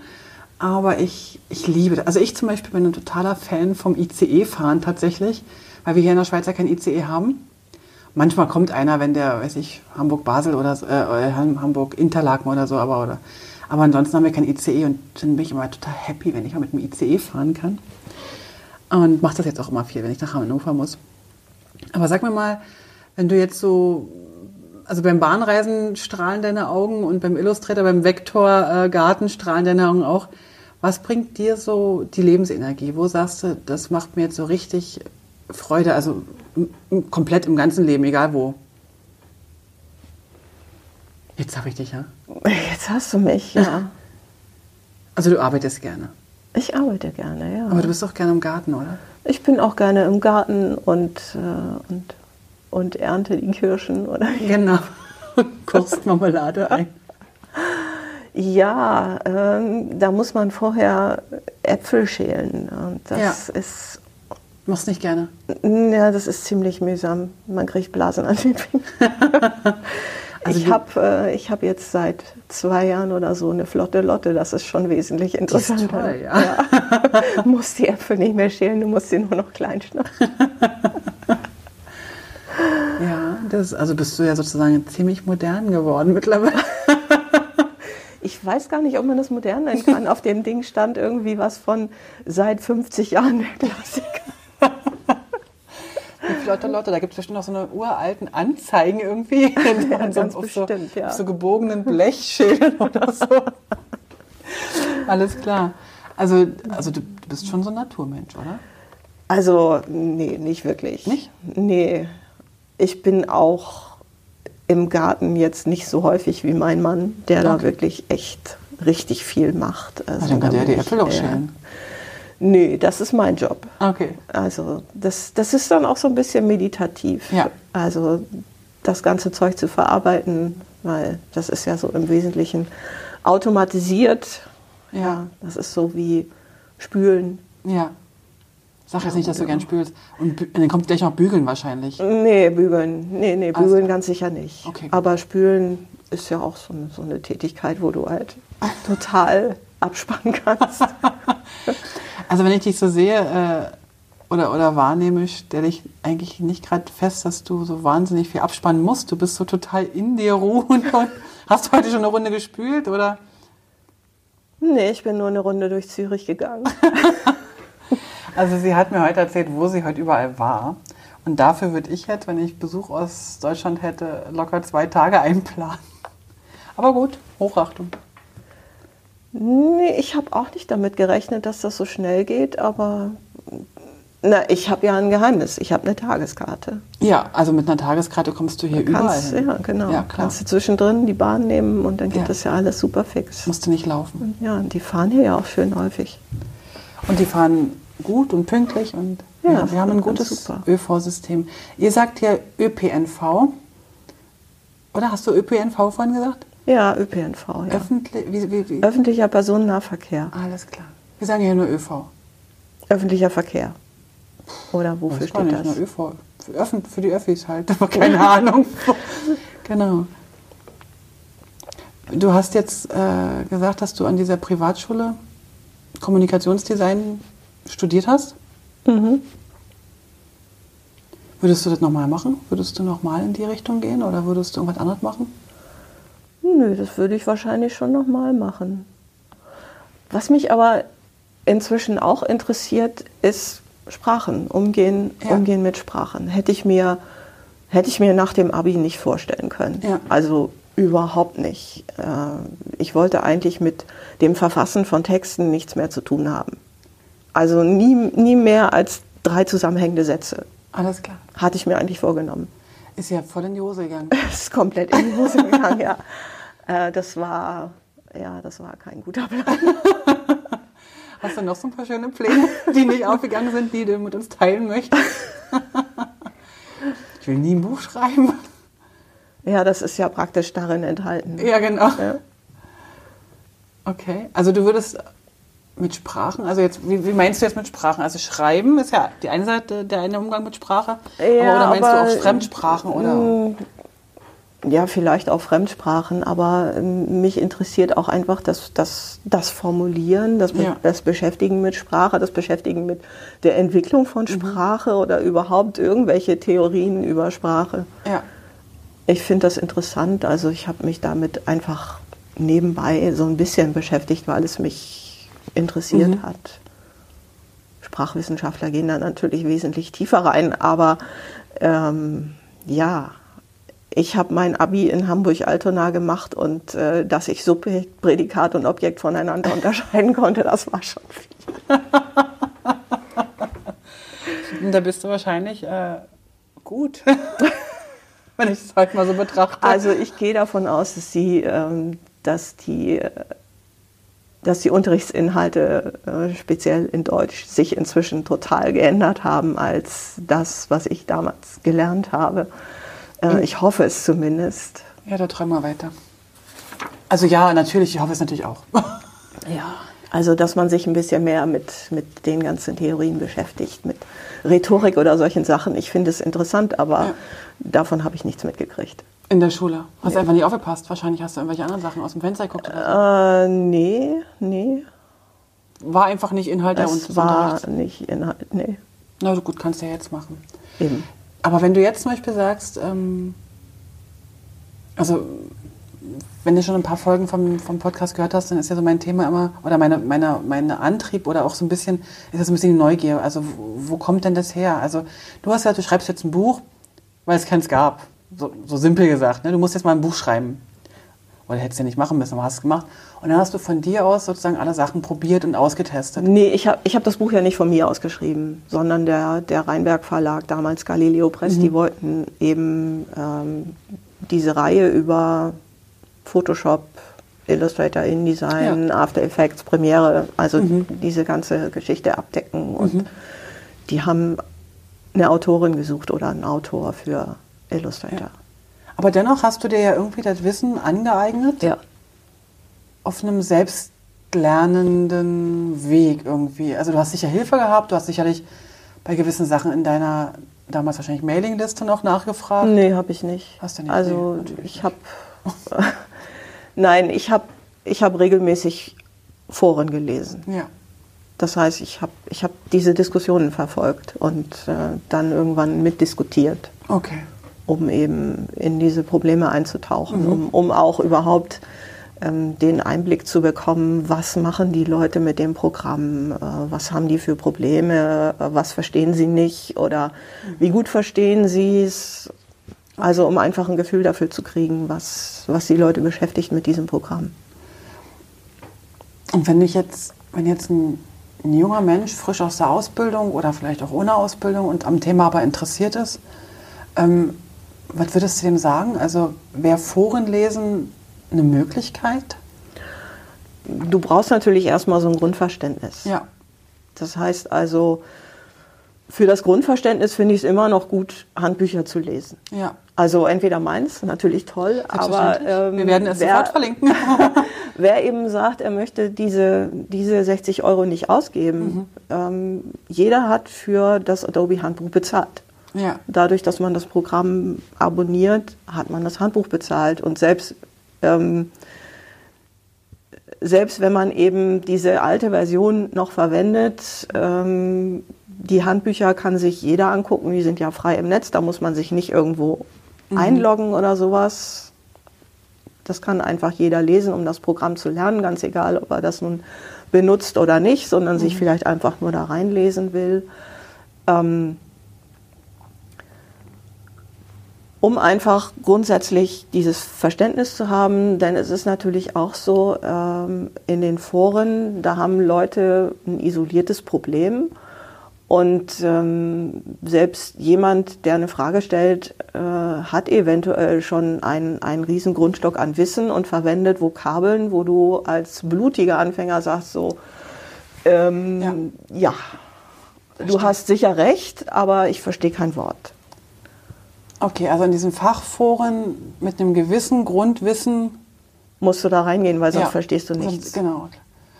aber ich, ich liebe das. Also ich zum Beispiel bin ein totaler Fan vom ICE-Fahren tatsächlich, weil wir hier in der Schweiz ja kein ICE haben. Manchmal kommt einer, wenn der, weiß ich, Hamburg-Basel oder so, äh, Hamburg-Interlaken oder so, aber, oder, aber ansonsten haben wir kein ICE und dann bin ich immer total happy, wenn ich mal mit dem ICE fahren kann. Und mache das jetzt auch immer viel, wenn ich nach Hannover muss. Aber sag mir mal, wenn du jetzt so, also beim Bahnreisen strahlen deine Augen und beim Illustrator, beim Vektorgarten strahlen deine Augen auch. Was bringt dir so die Lebensenergie? Wo sagst du, das macht mir jetzt so richtig Freude, also komplett im ganzen Leben, egal wo? Jetzt habe ich dich, ja? Jetzt hast du mich, ja. Also du arbeitest gerne. Ich arbeite gerne, ja. Aber du bist doch gerne im Garten, oder? Ich bin auch gerne im Garten und, äh, und, und ernte die Kirschen. Oder? Genau. Kochst Marmelade ein. Ja, ähm, da muss man vorher Äpfel schälen. Und das ist, Machst nicht gerne. ja, das ist ziemlich mühsam. Man kriegt Blasen an den Fingern. Also ich habe äh, ich hab jetzt seit zwei Jahren oder so eine flotte Lotte. Das ist schon wesentlich interessanter. toll, ja. Du musst die Äpfel nicht mehr schälen, du musst sie nur noch klein schneiden. Ja, das, also bist du ja sozusagen ziemlich modern geworden mittlerweile. Ich weiß gar nicht, ob man das modern nennen kann. Auf dem Ding stand irgendwie was von seit 50 Jahren der Klassiker. Die Flotte Lotte, da gibt es bestimmt noch so eine uralten Anzeigen irgendwie. Ja, Und so ganz auf so, ja. auf so gebogenen Blechschildern oder so. Alles klar. Also, also du, du bist schon so ein Naturmensch, oder? Also, nee, nicht wirklich. Nicht? Nee. Ich bin auch im Garten jetzt nicht so häufig wie mein Mann, der da Okay. wirklich echt richtig viel macht. Also, Na, dann kann da der die Äpfel auch schälen. Nee, das ist mein Job. Okay. Also das, das ist dann auch so ein bisschen meditativ. Ja. Also das ganze Zeug zu verarbeiten, weil das ist ja so im Wesentlichen automatisiert. Ja. Das ist so wie Spülen. Ja. Sag jetzt nicht, dass du gern spülst. Und dann kommt gleich noch Bügeln wahrscheinlich. Nee, bügeln. Nee, nee, Alles bügeln klar. ganz sicher nicht. Okay. Aber spülen ist ja auch so eine, so eine Tätigkeit, wo du halt total abspannen kannst. Also wenn ich dich so sehe äh, oder, oder wahrnehme, stelle ich eigentlich nicht gerade fest, dass du so wahnsinnig viel abspannen musst. Du bist so total in dir ruhend. Und hast du heute schon eine Runde gespült oder? nee, ich bin nur eine Runde durch Zürich gegangen. Also sie hat mir heute erzählt, wo sie heute überall war. Und dafür würde ich jetzt, wenn ich Besuch aus Deutschland hätte, locker zwei Tage einplanen. Aber gut, Hochachtung. Nee, ich habe auch nicht damit gerechnet, dass das so schnell geht, aber na, ich habe ja ein Geheimnis. Ich habe eine Tageskarte. Ja, also mit einer Tageskarte kommst du hier kannst, überall hin. Ja, genau. Ja, klar. kannst du zwischendrin die Bahn nehmen und dann geht Ja. das ja alles super fix. Musst du nicht laufen. Ja, und die fahren hier ja auch schön häufig. Und die fahren gut und pünktlich und Ja, ja, wir haben ein gutes. ÖV-System. Ihr sagt ja ÖPNV. Oder hast du ÖPNV vorhin gesagt? Ja, ÖPNV, ja. Öffentlich, wie, wie, wie? Öffentlicher Personennahverkehr. Alles klar. Wir sagen ja nur ÖV. Öffentlicher Verkehr. Oder wofür war steht nicht das? ÖV. Für, Öffn- für die Öffis halt, aber keine Ahnung. genau. Du hast jetzt äh, gesagt, dass du an dieser Privatschule Kommunikationsdesign studiert hast. Mhm. Würdest du das nochmal machen? Würdest du nochmal in die Richtung gehen oder würdest du irgendwas anderes machen? Nö, das würde ich wahrscheinlich schon nochmal machen. Was mich aber inzwischen auch interessiert, ist Sprachen, umgehen, Ja. umgehen mit Sprachen. Hätte ich mir, hätte ich mir nach dem Abi nicht vorstellen können. Ja. Also überhaupt nicht. Äh, Ich wollte eigentlich mit dem Verfassen von Texten nichts mehr zu tun haben. Also nie, nie mehr als drei zusammenhängende Sätze. Alles klar. Hatte ich mir eigentlich vorgenommen. Ist ja voll in die Hose gegangen. Ist komplett in die Hose gegangen, ja. Äh, Das war, ja, das war kein guter Plan. Hast du noch so ein paar schöne Pläne, die nicht aufgegangen sind, die du mit uns teilen möchtest? ich will nie ein Buch schreiben. Ja, das ist ja praktisch darin enthalten. Ja, genau. Ja. Okay, also du würdest mit Sprachen, also jetzt, wie, wie meinst du jetzt mit Sprachen? Also Schreiben ist ja die eine Seite, der eine Umgang mit Sprache. Ja, aber, oder meinst aber- du auch Fremdsprachen? Oder? Mm, Ja, vielleicht auch Fremdsprachen, aber ähm, mich interessiert auch einfach das, das, das Formulieren, das, Ja. das Beschäftigen mit Sprache, das Beschäftigen mit der Entwicklung von Sprache oder überhaupt irgendwelche Theorien über Sprache. Ja, Ich finde das interessant. Also ich habe mich damit einfach nebenbei so ein bisschen beschäftigt, weil es mich interessiert Mhm. hat. Sprachwissenschaftler gehen da natürlich wesentlich tiefer rein, aber ähm, ja, ich habe mein Abi in Hamburg-Altona gemacht und äh, dass ich Subjekt, Prädikat und Objekt voneinander unterscheiden konnte, das war schon viel. da bist du wahrscheinlich äh, gut, wenn ich es heute mal so betrachte. Also ich gehe davon aus, dass die, ähm, dass die, äh, dass die Unterrichtsinhalte äh, speziell in Deutsch sich inzwischen total geändert haben als das, was ich damals gelernt habe. Äh, ich hoffe es zumindest. ja, da träumen wir weiter. Also ja, natürlich, ich hoffe es natürlich auch. Ja. Also dass man sich ein bisschen mehr mit, mit den ganzen Theorien beschäftigt, mit Rhetorik oder solchen Sachen. Ich finde es interessant, aber Ja. davon habe ich nichts mitgekriegt. In der Schule. Hast einfach nicht aufgepasst. Wahrscheinlich hast du irgendwelche anderen Sachen aus dem Fenster geguckt. Oder Äh, nee, nee. so. War einfach nicht Inhalt der Das des war nicht Inhalt, nee. Na gut, kannst du ja jetzt machen. Eben. Aber wenn du jetzt zum Beispiel sagst, ähm, also wenn du schon ein paar Folgen vom, vom Podcast gehört hast, dann ist ja so mein Thema immer, oder meine, meine, meine Antrieb oder auch so ein bisschen, ist das ein bisschen die Neugier. Also wo, wo kommt denn das her? Also du hast gesagt, du schreibst jetzt ein Buch, weil es keins gab. So, so simpel gesagt. Ne? Du musst jetzt mal ein Buch schreiben. Oder hättest du ja nicht machen müssen, aber hast es gemacht. Und dann hast du von dir aus sozusagen alle Sachen probiert und ausgetestet. Nee, ich habe ich hab das Buch ja nicht von mir ausgeschrieben, sondern der, der Rheinberg Verlag, damals Galileo Press, die wollten eben ähm, diese Reihe über Photoshop, Illustrator, InDesign, After Effects, Premiere, also diese ganze Geschichte abdecken. Und die haben eine Autorin gesucht oder einen Autor für Illustrator. Aber dennoch hast du dir ja irgendwie das Wissen angeeignet. Ja. auf einem selbstlernenden Weg irgendwie. Also du hast sicher Hilfe gehabt, du hast sicherlich bei gewissen Sachen in deiner damals wahrscheinlich Mailingliste noch nachgefragt. Nee, habe ich nicht. Hast du nicht? Also Nee, ich habe, nein, ich habe ich hab regelmäßig Foren gelesen. Ja. Das heißt, ich habe ich hab diese Diskussionen verfolgt und äh, dann irgendwann mitdiskutiert, Okay. Um eben in diese Probleme einzutauchen, Mhm. um, um auch überhaupt ähm, den Einblick zu bekommen, was machen die Leute mit dem Programm, äh, was haben die für Probleme, äh, was verstehen sie nicht oder wie gut verstehen sie es. Also um einfach ein Gefühl dafür zu kriegen, was, was die Leute beschäftigt mit diesem Programm. Und wenn ich jetzt, wenn jetzt ein, ein junger Mensch frisch aus der Ausbildung oder vielleicht auch ohne Ausbildung und am Thema aber interessiert ist, ähm, was würdest du dem sagen? Also wäre Foren lesen eine Möglichkeit? Du brauchst natürlich erstmal so ein Grundverständnis. Ja. Das heißt also, für das Grundverständnis finde ich es immer noch gut, Handbücher zu lesen. Ja. Also entweder meins, natürlich toll, aber ähm, wir werden es wer, sofort verlinken. wer eben sagt, er möchte diese, diese 60 Euro nicht ausgeben, mhm. ähm, jeder hat für das Adobe Handbuch bezahlt. Ja. Dadurch, dass man das Programm abonniert, hat man das Handbuch bezahlt. Und selbst, ähm, selbst wenn man eben diese alte Version noch verwendet, ähm, die Handbücher kann sich jeder angucken, die sind ja frei im Netz, da muss man sich nicht irgendwo mhm. einloggen oder sowas. Das kann einfach jeder lesen, um das Programm zu lernen, ganz egal, ob er das nun benutzt oder nicht, sondern mhm. sich vielleicht einfach nur da reinlesen will. Ähm, um einfach grundsätzlich dieses Verständnis zu haben, denn es ist natürlich auch so, ähm, in den Foren, da haben Leute ein isoliertes Problem. Und ähm, selbst jemand, der eine Frage stellt, äh, hat eventuell schon einen, einen riesen Grundstock an Wissen und verwendet Vokabeln, wo du als blutiger Anfänger sagst so, ähm, ja, ja du hast sicher recht, aber ich verstehe kein Wort. Okay, also in diesen Fachforen mit einem gewissen Grundwissen musst du da reingehen, weil sonst ja, verstehst du nichts. Genau.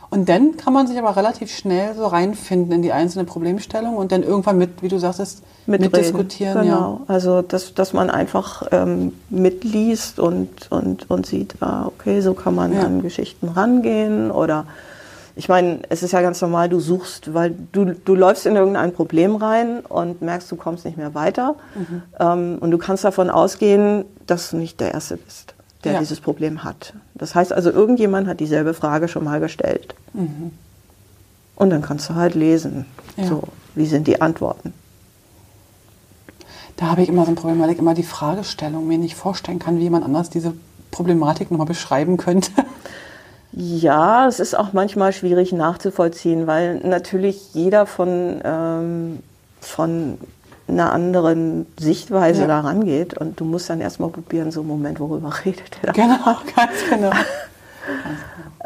Und dann kann man sich aber relativ schnell so reinfinden in die einzelne Problemstellung und dann irgendwann mit, wie du sagtest, mitdiskutieren. Genau. Ja. Also dass, dass man einfach ähm, mitliest und, und, und sieht, ah, okay, so kann man ja. an Geschichten rangehen oder ich meine, es ist ja ganz normal, du suchst, weil du, du läufst in irgendein Problem rein und merkst, du kommst nicht mehr weiter. Mhm. Ähm, und du kannst davon ausgehen, dass du nicht der Erste bist, der ja. dieses Problem hat. Das heißt also, irgendjemand hat dieselbe Frage schon mal gestellt. Mhm. Und dann kannst du halt lesen. Ja. So, wie sind die Antworten? Da habe ich immer so ein Problem, weil ich immer die Fragestellung mir nicht vorstellen kann, wie jemand anders diese Problematik nochmal beschreiben könnte. Ja, es ist auch manchmal schwierig nachzuvollziehen, weil natürlich jeder von, ähm, von einer anderen Sichtweise ja. da rangeht und du musst dann erstmal probieren, so einen Moment, worüber redet er. Genau, ganz genau.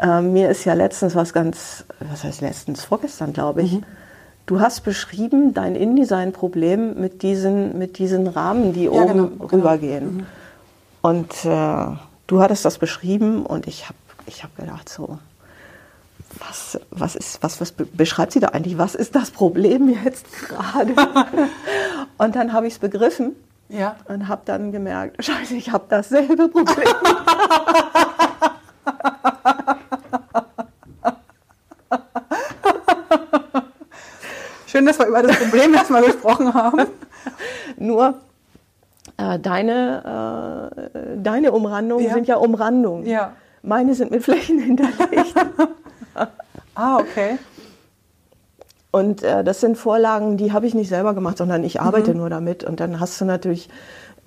ähm, mir ist ja letztens was ganz, was heißt letztens, vorgestern glaube ich, mhm. du hast beschrieben dein InDesign-Problem mit diesen, mit diesen Rahmen, die ja, oben genau, genau. rübergehen. Genau. Mhm. Und äh, du hattest das beschrieben und ich habe ich habe gedacht, so, was, was, ist, was, was beschreibt sie da eigentlich? Was ist das Problem jetzt gerade? und dann habe ich es begriffen ja. und habe dann gemerkt, scheiße, ich habe dasselbe Problem. Schön, dass wir über das Problem erstmal gesprochen haben. Nur äh, deine, äh, deine Umrandungen ja. sind ja Umrandungen. Ja. Meine sind mit Flächen hinterlegt. ah, okay. Und äh, das sind Vorlagen, die habe ich nicht selber gemacht, sondern ich arbeite mhm. nur damit. Und dann hast du natürlich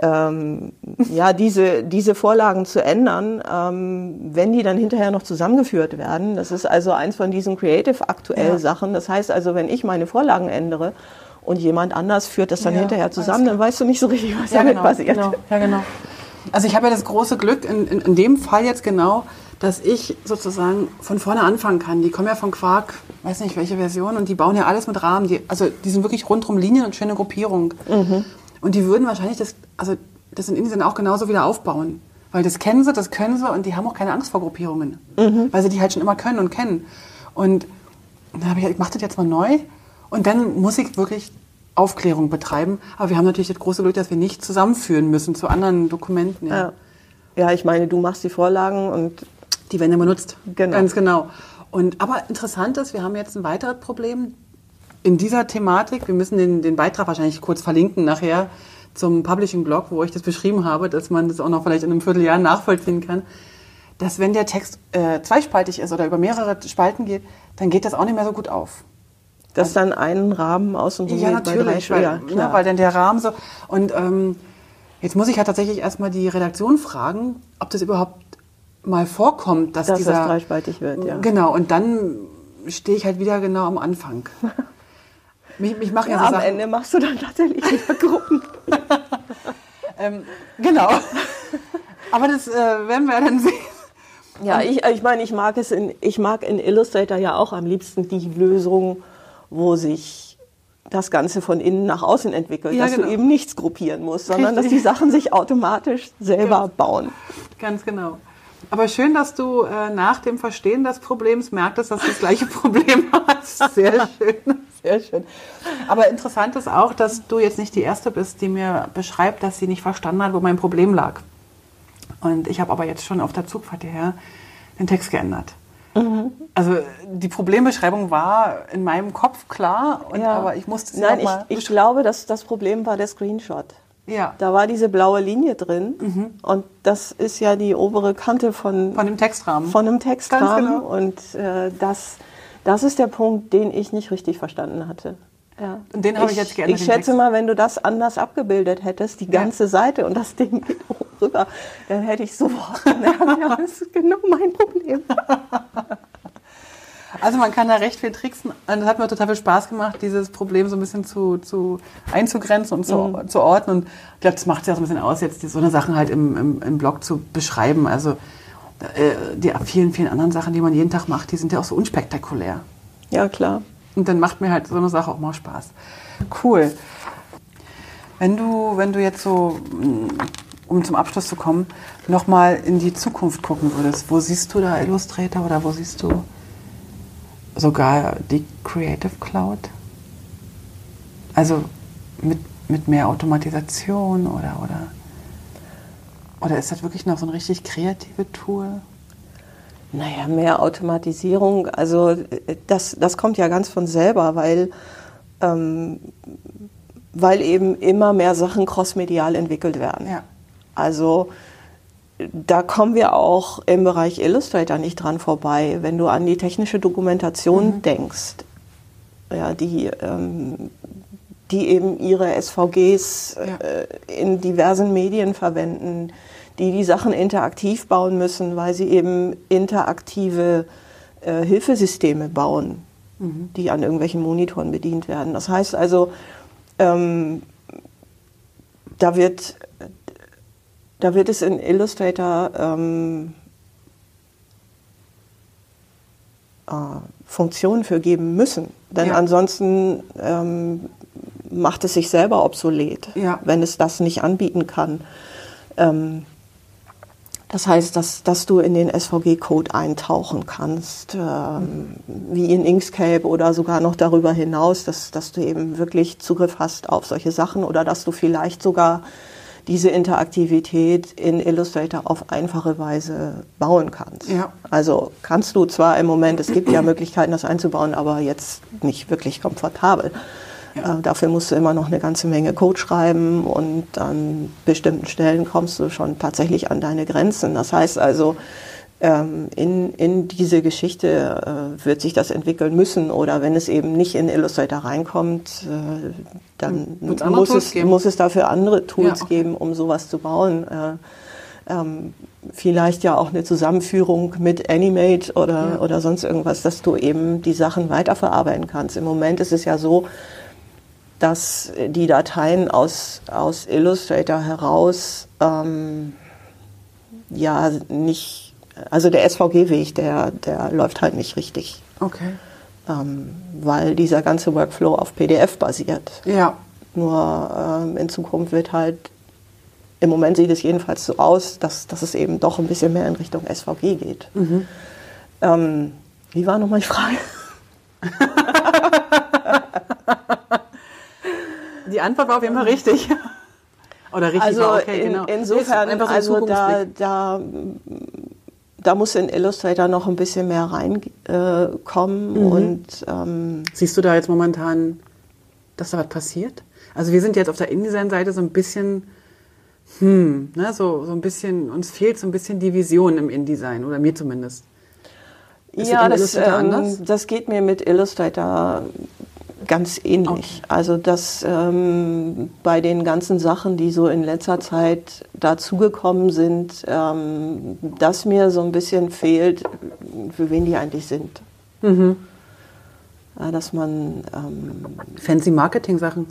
ähm, ja diese diese Vorlagen zu ändern, ähm, wenn die dann hinterher noch zusammengeführt werden. Das ist also eins von diesen Creative aktuell ja. Sachen. Das heißt also, wenn ich meine Vorlagen ändere und jemand anders führt das dann ja, hinterher zusammen, dann weißt du nicht so richtig, was ja, damit genau, passiert. Genau. Ja, genau. Also ich habe ja das große Glück in, in, in, dem Fall jetzt genau, dass ich sozusagen von vorne anfangen kann. Die kommen ja von Quark, weiß nicht welche Version, und die bauen ja alles mit Rahmen. Die, also die sind wirklich rundrum Linien und schöne Gruppierung. Mhm. Und die würden wahrscheinlich das, also das in Indien auch genauso wieder aufbauen. Weil das kennen sie, das können sie und die haben auch keine Angst vor Gruppierungen. Mhm. Weil sie die halt schon immer können und kennen. Und dann habe ich, ich mache das jetzt mal neu. Und dann muss ich wirklich Aufklärung betreiben. Aber wir haben natürlich das große Glück, dass wir nicht zusammenführen müssen zu anderen Dokumenten. Ja, ja. ja ich meine, du machst die Vorlagen und die werden ja benutzt. Genau. Ganz genau. Und, aber interessant ist, wir haben jetzt ein weiteres Problem in dieser Thematik. Wir müssen den, den Beitrag wahrscheinlich kurz verlinken nachher zum Publishing-Blog, wo ich das beschrieben habe, dass man das auch noch vielleicht in einem Vierteljahr nachvollziehen kann. dass wenn der Text äh, zweispaltig ist oder über mehrere Spalten geht, dann geht das auch nicht mehr so gut auf. Dass dann einen Rahmen außen Ja, natürlich, weil, ja, ne, weil dann der Rahmen so. Und ähm, jetzt muss ich halt tatsächlich erstmal die Redaktion fragen, ob das überhaupt mal vorkommt, dass, dass dieser. das dreispaltig wird, ja. Genau, und dann stehe ich halt wieder genau am Anfang. mich, mich machen ja, Ja, so am Sachen. Ende machst du dann tatsächlich wieder Gruppen. Ähm, genau. Aber das äh, werden wir ja dann sehen. Ja, ich, ich meine, ich mag es in, ich mag in Illustrator ja auch am liebsten die Lösung, wo sich das Ganze von innen nach außen entwickelt, Ja, dass genau. du eben nichts gruppieren musst, sondern dass Richtig. die Sachen sich automatisch selber Genau. bauen. Ganz genau. Aber schön, dass du äh, nach dem Verstehen des Problems merktest, dass du das gleiche Problem hast. Sehr schön. Sehr schön. Aber interessant ist auch, dass du jetzt nicht die Erste bist, die mir beschreibt, dass sie nicht verstanden hat, wo mein Problem lag. Und ich habe aber jetzt schon auf der Zugfahrt hierher den Text geändert. Also die Problembeschreibung war in meinem Kopf klar, und, aber ich musste sie Nein, ich, ich glaube, dass das Problem war der Screenshot. ja, Da war diese blaue Linie drin und das ist ja die obere Kante von, von dem Textrahmen. von einem Textrahmen Ganz genau. und äh, das, das ist der Punkt, den ich nicht richtig verstanden hatte. Ja. Und den habe ich jetzt geändert, Ich schätze Text. mal, wenn du das anders abgebildet hättest, die Ja. ganze Seite und das Ding geht hoch rüber, dann hätte ich sofort gemerkt, ja, das ist genau mein Problem. Also man kann da recht viel tricksen. Und es hat mir total viel Spaß gemacht, dieses Problem so ein bisschen zu, zu einzugrenzen und zu, Mhm. zu ordnen. Und ich glaube, das macht es ja auch so ein bisschen aus, jetzt so eine Sachen halt im, im, im Blog zu beschreiben. Also äh, die vielen, vielen anderen Sachen, die man jeden Tag macht, die sind ja auch so unspektakulär. Ja, klar. Und dann macht mir halt so eine Sache auch mal Spaß. Cool. Wenn du, wenn du jetzt so, mm, um zum Abschluss zu kommen, nochmal in die Zukunft gucken würdest, wo siehst du da Illustrator oder wo siehst du sogar die Creative Cloud? Also mit, mit mehr Automatisation oder, oder, oder ist das wirklich noch so ein richtig kreatives Tool? Naja, mehr Automatisierung, also äh, das, das kommt ja ganz von selber, weil, ähm, weil eben immer mehr Sachen crossmedial entwickelt werden. Ja. Also da kommen wir auch im Bereich Illustrator nicht dran vorbei, wenn du an die technische Dokumentation denkst, ja, die, ähm, die eben ihre SVGs Ja. äh, in diversen Medien verwenden, die die Sachen interaktiv bauen müssen, weil sie eben interaktive äh, Hilfesysteme bauen, die an irgendwelchen Monitoren bedient werden. Das heißt also, ähm, da wird da wird es in Illustrator ähm, äh, Funktionen für geben müssen. Denn Ja. ansonsten ähm, macht es sich selber obsolet, Ja. wenn es das nicht anbieten kann. Ähm, das heißt, dass, dass du in den SVG-Code eintauchen kannst, ähm, wie in Inkscape oder sogar noch darüber hinaus, dass, dass du eben wirklich Zugriff hast auf solche Sachen oder dass du vielleicht sogar diese Interaktivität in Illustrator auf einfache Weise bauen kannst. Ja. Also kannst du zwar im Moment, es gibt ja Möglichkeiten, das einzubauen, aber jetzt nicht wirklich komfortabel. Äh, dafür musst du immer noch eine ganze Menge Code schreiben und an bestimmten Stellen kommst du schon tatsächlich an deine Grenzen. Das heißt also, ähm, in, in diese Geschichte äh, wird sich das entwickeln müssen oder wenn es eben nicht in Illustrator reinkommt, äh, dann andere muss es, geben? muss es dafür andere Tools Ja, okay. geben, um sowas zu bauen. Äh, ähm, vielleicht ja auch eine Zusammenführung mit Animate oder, Ja. oder sonst irgendwas, dass du eben die Sachen weiterverarbeiten kannst. Im Moment ist es ja so, dass die Dateien aus, aus Illustrator heraus ähm, ja nicht, also der SVG-Weg, der, der läuft halt nicht richtig, Okay. ähm, weil dieser ganze Workflow auf PDF basiert. Ja. Nur ähm, in Zukunft wird halt, im Moment sieht es jedenfalls so aus, dass, dass es eben doch ein bisschen mehr in Richtung SVG geht. Ähm, wie war nochmal die Frage? Die Antwort war auf jeden Fall richtig. Oder richtig Also war okay, in, genau. insofern, so also da, da, da muss in Illustrator noch ein bisschen mehr reinkommen äh, Mhm. und ähm, Siehst du da jetzt momentan, dass da was passiert? Also wir sind jetzt auf der InDesign-Seite so ein bisschen Hm, ne, so, so ein bisschen, uns fehlt so ein bisschen die Vision im InDesign, oder mir zumindest. Ist ja, das, ähm, das geht mir mit Illustrator ganz ähnlich. Okay. Also dass ähm, bei den ganzen Sachen, die so in letzter Zeit dazugekommen sind, ähm, dass mir so ein bisschen fehlt, für wen die eigentlich sind. Mhm. Ja, dass man ähm, fancy Marketing-Sachen.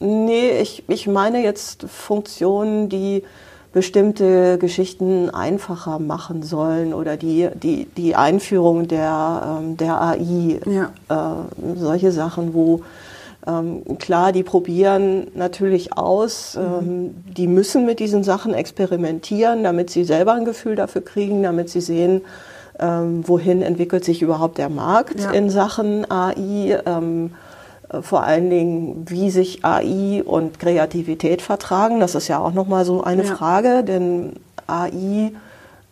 Nee, ich, ich meine jetzt Funktionen, die bestimmte Geschichten einfacher machen sollen oder die, die, die Einführung der, ähm, der AI, ja. äh, solche Sachen, wo ähm, klar, die probieren natürlich aus, mhm. ähm, die müssen mit diesen Sachen experimentieren, damit sie selber ein Gefühl dafür kriegen, damit sie sehen, ähm, wohin entwickelt sich überhaupt der Markt ja. in Sachen AI. Ähm, äh, vor allen Dingen, wie sich AI und Kreativität vertragen. Das ist ja auch nochmal so eine ja. Frage, denn AI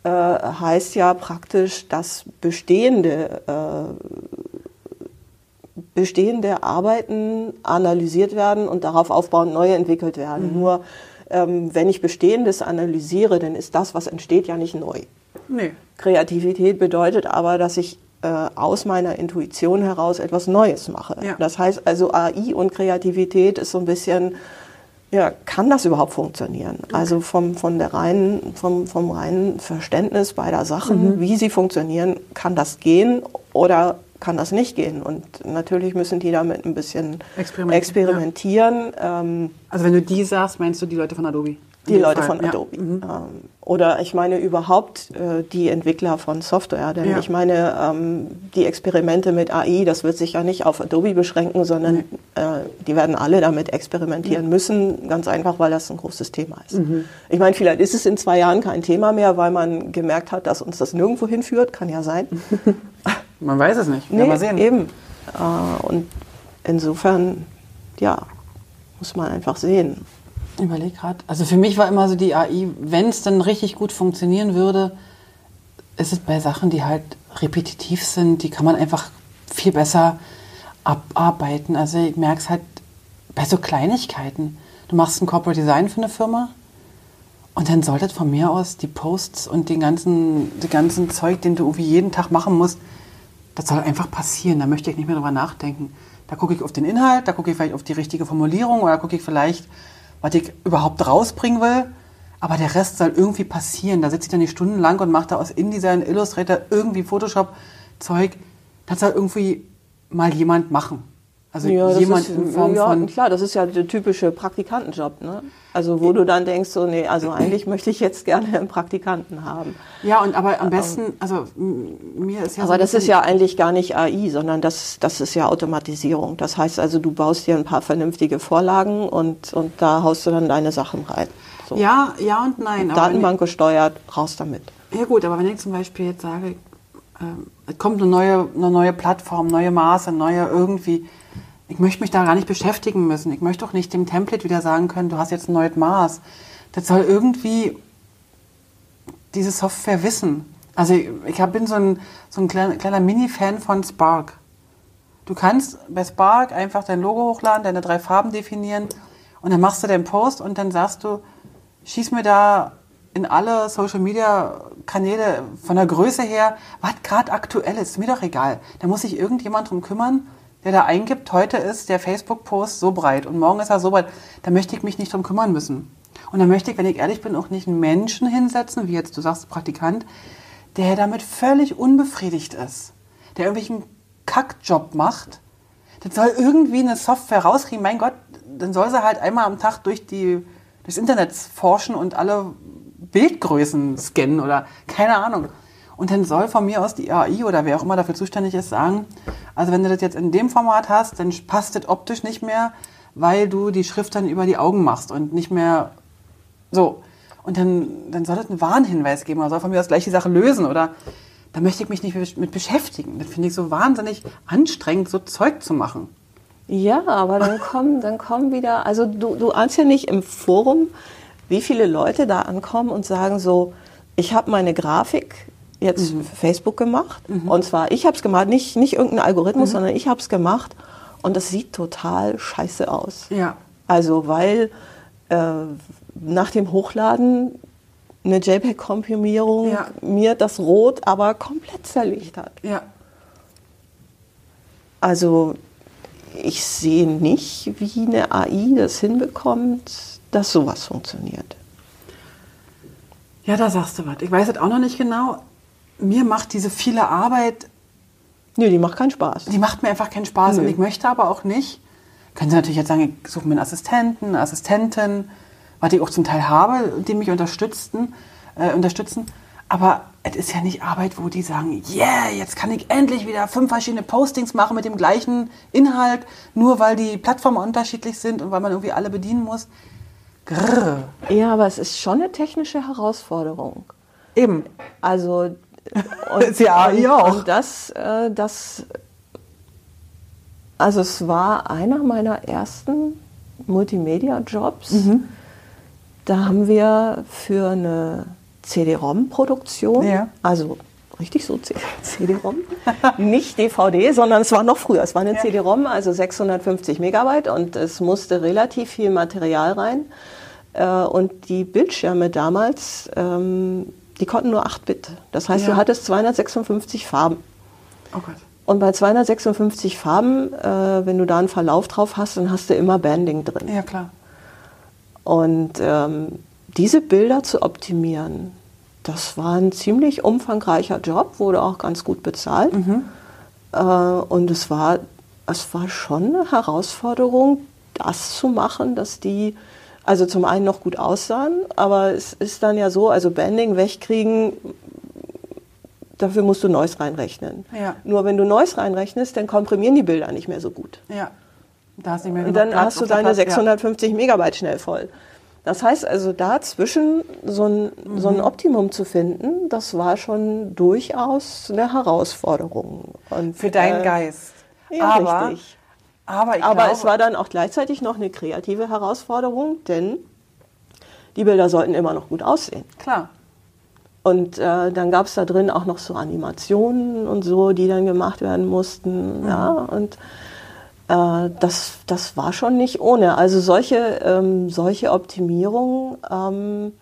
äh, heißt ja praktisch, dass bestehende, äh, bestehende Arbeiten analysiert werden und darauf aufbauend neue entwickelt werden. Mhm. Nur ähm, wenn ich Bestehendes analysiere, dann ist das, was entsteht, ja nicht neu. Nee. Kreativität bedeutet aber, dass ich äh, aus meiner Intuition heraus etwas Neues mache. Ja. Das heißt also AI und Kreativität ist so ein bisschen, ja, kann das überhaupt funktionieren? Okay. Also vom, von der reinen, vom, vom reinen Verständnis beider Sachen, mhm. wie sie funktionieren, kann das gehen oder kann das nicht gehen. Und natürlich müssen die damit ein bisschen experimentieren. experimentieren. Ja. Ähm, also wenn du die sagst, meinst du die Leute von Adobe? Die Leute Fall. von Adobe. Ja. Mhm. Ähm, oder ich meine überhaupt äh, die Entwickler von Software. Denn ja. ich meine, ähm, die Experimente mit AI, das wird sich ja nicht auf Adobe beschränken, sondern nee. äh, die werden alle damit experimentieren ja. müssen. Ganz einfach, weil das ein großes Thema ist. Mhm. Ich meine, vielleicht ist es in zwei Jahren kein Thema mehr, weil man gemerkt hat, dass uns das nirgendwo hinführt. Kann ja sein. man weiß es nicht. Nee, mal sehen. Eben. Äh, und insofern, ja, muss man einfach sehen. Ich überlege gerade. Also für mich war immer so die AI, wenn es dann richtig gut funktionieren würde, ist es bei Sachen, die halt repetitiv sind, die kann man einfach viel besser abarbeiten. Also ich merke es halt bei so Kleinigkeiten. Du machst ein Corporate Design für eine Firma und dann solltet von mir aus die Posts und den ganzen, den ganzen Zeug, den du irgendwie jeden Tag machen musst, das soll einfach passieren. Da möchte ich nicht mehr drüber nachdenken. Da gucke ich auf den Inhalt, da gucke ich vielleicht auf die richtige Formulierung oder gucke ich vielleicht was ich überhaupt rausbringen will. Aber der Rest soll irgendwie passieren. Da sitze ich dann nicht stundenlang und mache da aus InDesign, Illustrator, irgendwie Photoshop-Zeug. Das soll irgendwie mal jemand machen. Also ja, jemand ist, in Form ja, von. Klar, das ist ja der typische Praktikantenjob, ne? Also wo du dann denkst, so, nee, also eigentlich möchte ich jetzt gerne einen Praktikanten haben. Ja, und aber am besten, also mir ist ja. Aber so das ist ja eigentlich gar nicht AI, sondern das, das ist ja Automatisierung. Das heißt also, du baust dir ein paar vernünftige Vorlagen und, und da haust du dann deine Sachen rein. So. Ja, ja und nein. Datenbank gesteuert, raus damit. Ja gut, aber wenn ich zum Beispiel jetzt sage, äh, es kommt eine neue, eine neue Plattform, neue Maße, neue irgendwie ich möchte mich da gar nicht beschäftigen müssen. Ich möchte doch nicht dem Template wieder sagen können, du hast jetzt ein neues Maß. Das soll irgendwie diese Software wissen. Also ich, ich bin so ein, so ein kleiner, kleiner Mini-Fan von Spark. Du kannst bei Spark einfach dein Logo hochladen, deine drei Farben definieren und dann machst du den Post und dann sagst du, schieß mir da in alle Social Media Kanäle von der Größe her, was gerade aktuell ist, mir doch egal. Da muss sich irgendjemand drum kümmern der da eingibt, heute ist der Facebook-Post so breit und morgen ist er so breit, da möchte ich mich nicht drum kümmern müssen. Und da möchte ich, wenn ich ehrlich bin, auch nicht einen Menschen hinsetzen, wie jetzt du sagst, Praktikant, der damit völlig unbefriedigt ist, der irgendwelchen Kackjob macht. Das soll irgendwie eine Software rauskriegen. Mein Gott, dann soll sie halt einmal am Tag durch die, durchs Internet forschen und alle Bildgrößen scannen oder keine Ahnung. Und dann soll von mir aus die AI oder wer auch immer dafür zuständig ist, sagen, also wenn du das jetzt in dem Format hast, dann passt das optisch nicht mehr, weil du die Schrift dann über die Augen machst und nicht mehr so. Und dann, dann soll das einen Warnhinweis geben oder soll von mir aus gleich die Sache lösen oder da möchte ich mich nicht mit beschäftigen. Das finde ich so wahnsinnig anstrengend, so Zeug zu machen. Ja, aber dann kommen, dann kommen wieder, also du, du ahnst ja nicht im Forum, wie viele Leute da ankommen und sagen so, ich habe meine Grafik jetzt mhm. Facebook gemacht. Mhm. Und zwar, ich habe es gemacht, nicht, nicht irgendein Algorithmus, mhm. sondern ich habe es gemacht. Und das sieht total scheiße aus. Ja. Also, weil, äh, nach dem Hochladen eine JPEG-Komprimierung Ja. mir das Rot aber komplett zerlegt hat. Ja. Also ich sehe nicht, wie eine AI das hinbekommt, dass sowas funktioniert. Ja, da sagst du was. Ich weiß es auch noch nicht genau. Mir macht diese viele Arbeit, Nö, die macht keinen Spaß. die macht mir einfach keinen Spaß. Nö. Und ich möchte aber auch nicht. Können Sie natürlich jetzt sagen, ich suche mir einen Assistenten, eine Assistentin, was ich auch zum Teil habe, die mich unterstützen, äh, unterstützen. Aber es ist ja nicht Arbeit, wo die sagen, yeah, jetzt kann ich endlich wieder fünf verschiedene Postings machen mit dem gleichen Inhalt, nur weil die Plattformen unterschiedlich sind und weil man irgendwie alle bedienen muss. Grrr. Ja, aber es ist schon eine technische Herausforderung. Eben. Also Ist ja und, auch. Und das, äh, das, also es war einer meiner ersten Multimedia-Jobs. Mhm. Da haben wir für eine CD-ROM-Produktion, Ja. also richtig so CD-ROM, nicht DVD, sondern es war noch früher. Es war eine Ja. CD-ROM, also 650 Megabyte und es musste relativ viel Material rein. Äh, Und die Bildschirme damals, ähm, die konnten nur 8 Bit. Das heißt, Ja. du hattest 256 Farben. Oh Gott. Und bei 256 Farben, äh, wenn du da einen Verlauf drauf hast, dann hast du immer Banding drin. Ja, klar. Und ähm, diese Bilder zu optimieren, das war ein ziemlich umfangreicher Job, wurde auch ganz gut bezahlt. Äh, und es war, es war schon eine Herausforderung, das zu machen, dass die also zum einen noch gut aussahen, aber es ist dann ja so, also Banding wegkriegen, dafür musst du Noise reinrechnen. Ja. Nur wenn du Noise reinrechnest, dann komprimieren die Bilder nicht mehr so gut. Ja. Da hast Und dann Platz hast du deine Platte, ja. 650 Megabyte schnell voll. Das heißt also, dazwischen so ein, so Mhm. ein Optimum zu finden, das war schon durchaus eine Herausforderung. Und, Für deinen äh, Geist. Ja, aber, richtig. Aber, ich Aber glaube, es war dann auch gleichzeitig noch eine kreative Herausforderung, denn die Bilder sollten immer noch gut aussehen. Klar. Und äh, dann gab es da drin auch noch so Animationen und so, die dann gemacht werden mussten. Ja, und äh, das, das war schon nicht ohne. Also solche, ähm, solche Optimierungen, ähm,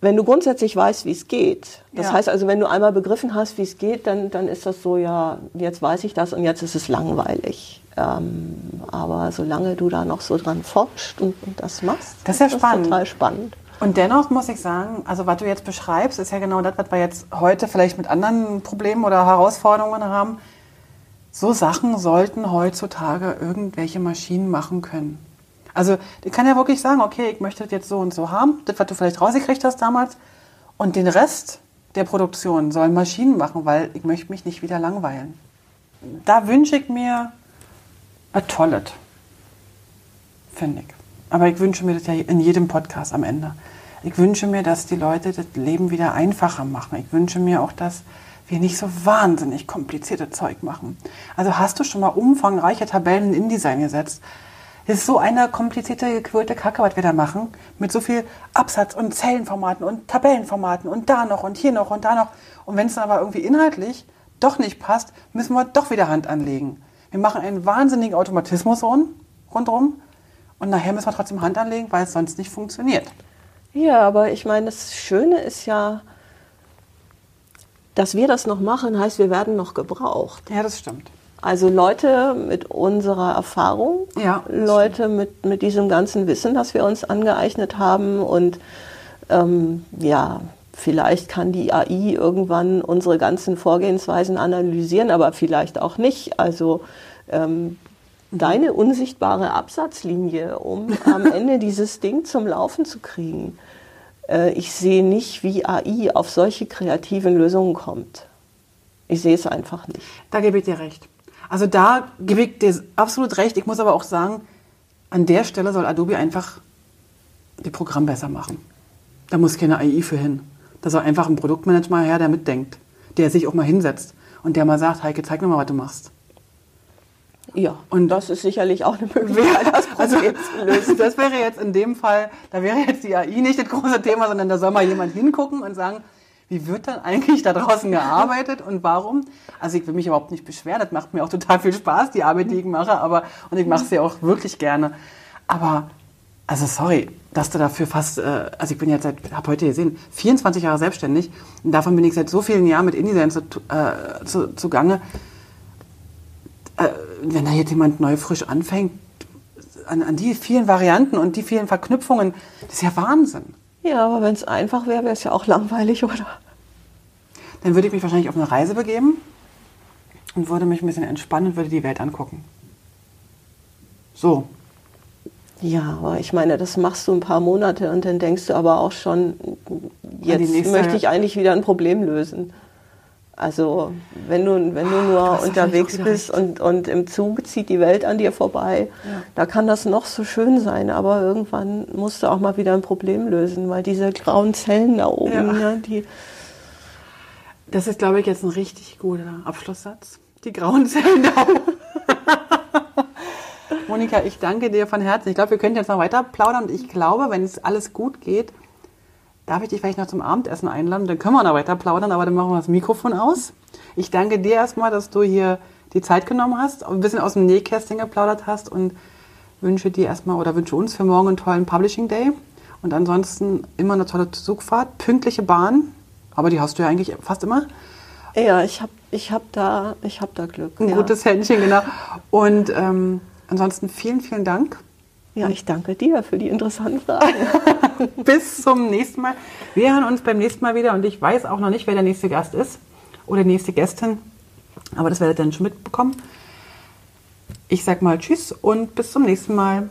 wenn du grundsätzlich weißt, wie es geht, das Ja. heißt also, wenn du einmal begriffen hast, wie es geht, dann, dann ist das so, ja, jetzt weiß ich das und jetzt ist es langweilig. Ähm, aber solange du da noch so dran forschst und, und das machst, Das ist ja spannend. total spannend. Und dennoch muss ich sagen, also was du jetzt beschreibst, ist ja genau das, was wir jetzt heute vielleicht mit anderen Problemen oder Herausforderungen haben. So Sachen sollten heutzutage irgendwelche Maschinen machen können. Also ich kann ja wirklich sagen, okay, ich möchte das jetzt so und so haben, das, was du vielleicht rausgekriegt hast damals, und den Rest der Produktion sollen Maschinen machen, weil ich möchte mich nicht wieder langweilen. Da wünsche ich mir ein tolles, finde ich. Aber ich wünsche mir das ja in jedem Podcast am Ende. Ich wünsche mir, dass die Leute das Leben wieder einfacher machen. Ich wünsche mir auch, dass wir nicht so wahnsinnig komplizierte Zeug machen. Also hast du schon mal umfangreiche Tabellen in InDesign gesetzt? Das ist so eine komplizierte, gequirlte Kacke, was wir da machen. Mit so viel Absatz- und Zellenformaten und Tabellenformaten und da noch und hier noch und da noch. Und wenn es dann aber irgendwie inhaltlich doch nicht passt, müssen wir doch wieder Hand anlegen. Wir machen einen wahnsinnigen Automatismus rund, rundherum und nachher müssen wir trotzdem Hand anlegen, weil es sonst nicht funktioniert. Ja, aber ich meine, das Schöne ist ja, dass wir das noch machen, heißt, wir werden noch gebraucht. Ja, das stimmt. Also Leute mit unserer Erfahrung, Ja, Leute mit, mit diesem ganzen Wissen, das wir uns angeeignet haben und ähm, ja, vielleicht kann die AI irgendwann unsere ganzen Vorgehensweisen analysieren, aber vielleicht auch nicht. Also ähm, deine unsichtbare Absatzlinie, um am Ende dieses Ding zum Laufen zu kriegen. Äh, ich sehe nicht, wie AI auf solche kreativen Lösungen kommt. Ich sehe es einfach nicht. Da gebe ich dir recht. Also da gebe ich dir absolut recht. Ich muss aber auch sagen, an der Stelle soll Adobe einfach die Programm besser machen. Da muss keine AI für hin. Da soll einfach ein Produktmanager her, der mitdenkt, der sich auch mal hinsetzt und der mal sagt, Heike, zeig mir mal, was du machst. Ja, und das ist sicherlich auch eine Möglichkeit, das Problem zu lösen. Also, das wäre jetzt in dem Fall, da wäre jetzt die AI nicht das große Thema, sondern da soll mal jemand hingucken und sagen, wie wird dann eigentlich da draußen gearbeitet und warum? Also ich will mich überhaupt nicht beschweren, das macht mir auch total viel Spaß, die Arbeit, die ich mache, aber und ich mache sie auch wirklich gerne. Aber Also sorry, dass du dafür fast, äh, also ich bin jetzt seit, habe heute gesehen, 24 Jahre selbstständig und davon bin ich seit so vielen Jahren mit InDesign zu, äh, zu, zugange. Äh, wenn da jetzt jemand neu frisch anfängt, an, an die vielen Varianten und die vielen Verknüpfungen, das ist ja Wahnsinn. Ja, aber wenn es einfach wäre, wäre es ja auch langweilig, oder? Dann würde ich mich wahrscheinlich auf eine Reise begeben und würde mich ein bisschen entspannen und würde die Welt angucken. So, ja, aber ich meine, das machst du ein paar Monate und dann denkst du aber auch schon, jetzt möchte ich eigentlich wieder ein Problem lösen. Also wenn du, wenn du nur oh, unterwegs bist und, und im Zug zieht die Welt an dir vorbei, ja. da kann das noch so schön sein, aber irgendwann musst du auch mal wieder ein Problem lösen, weil diese grauen Zellen da oben, ja. ne, die... Das ist, glaube ich, jetzt ein richtig guter Abschlusssatz. Die grauen Zellen da oben. Monika, ich danke dir von Herzen. Ich glaube, wir können jetzt noch weiter plaudern. Und ich glaube, wenn es alles gut geht, darf ich dich vielleicht noch zum Abendessen einladen. Dann können wir noch weiter plaudern, aber dann machen wir das Mikrofon aus. Ich danke dir erstmal, dass du hier die Zeit genommen hast, ein bisschen aus dem Nähkästchen geplaudert hast und wünsche dir erstmal oder wünsche uns für morgen einen tollen Publishing Day. Und ansonsten immer eine tolle Zugfahrt, pünktliche Bahn, aber die hast du ja eigentlich fast immer. Ja, ich habe ich hab da, hab da Glück. Ein ja. gutes Händchen, genau. Und ähm, Ansonsten vielen, vielen Dank. Ja, ich danke dir für die interessanten Fragen. Bis zum nächsten Mal. Wir hören uns beim nächsten Mal wieder und ich weiß auch noch nicht, wer der nächste Gast ist oder nächste Gästin, aber das werdet ihr dann schon mitbekommen. Ich sag mal Tschüss und bis zum nächsten Mal.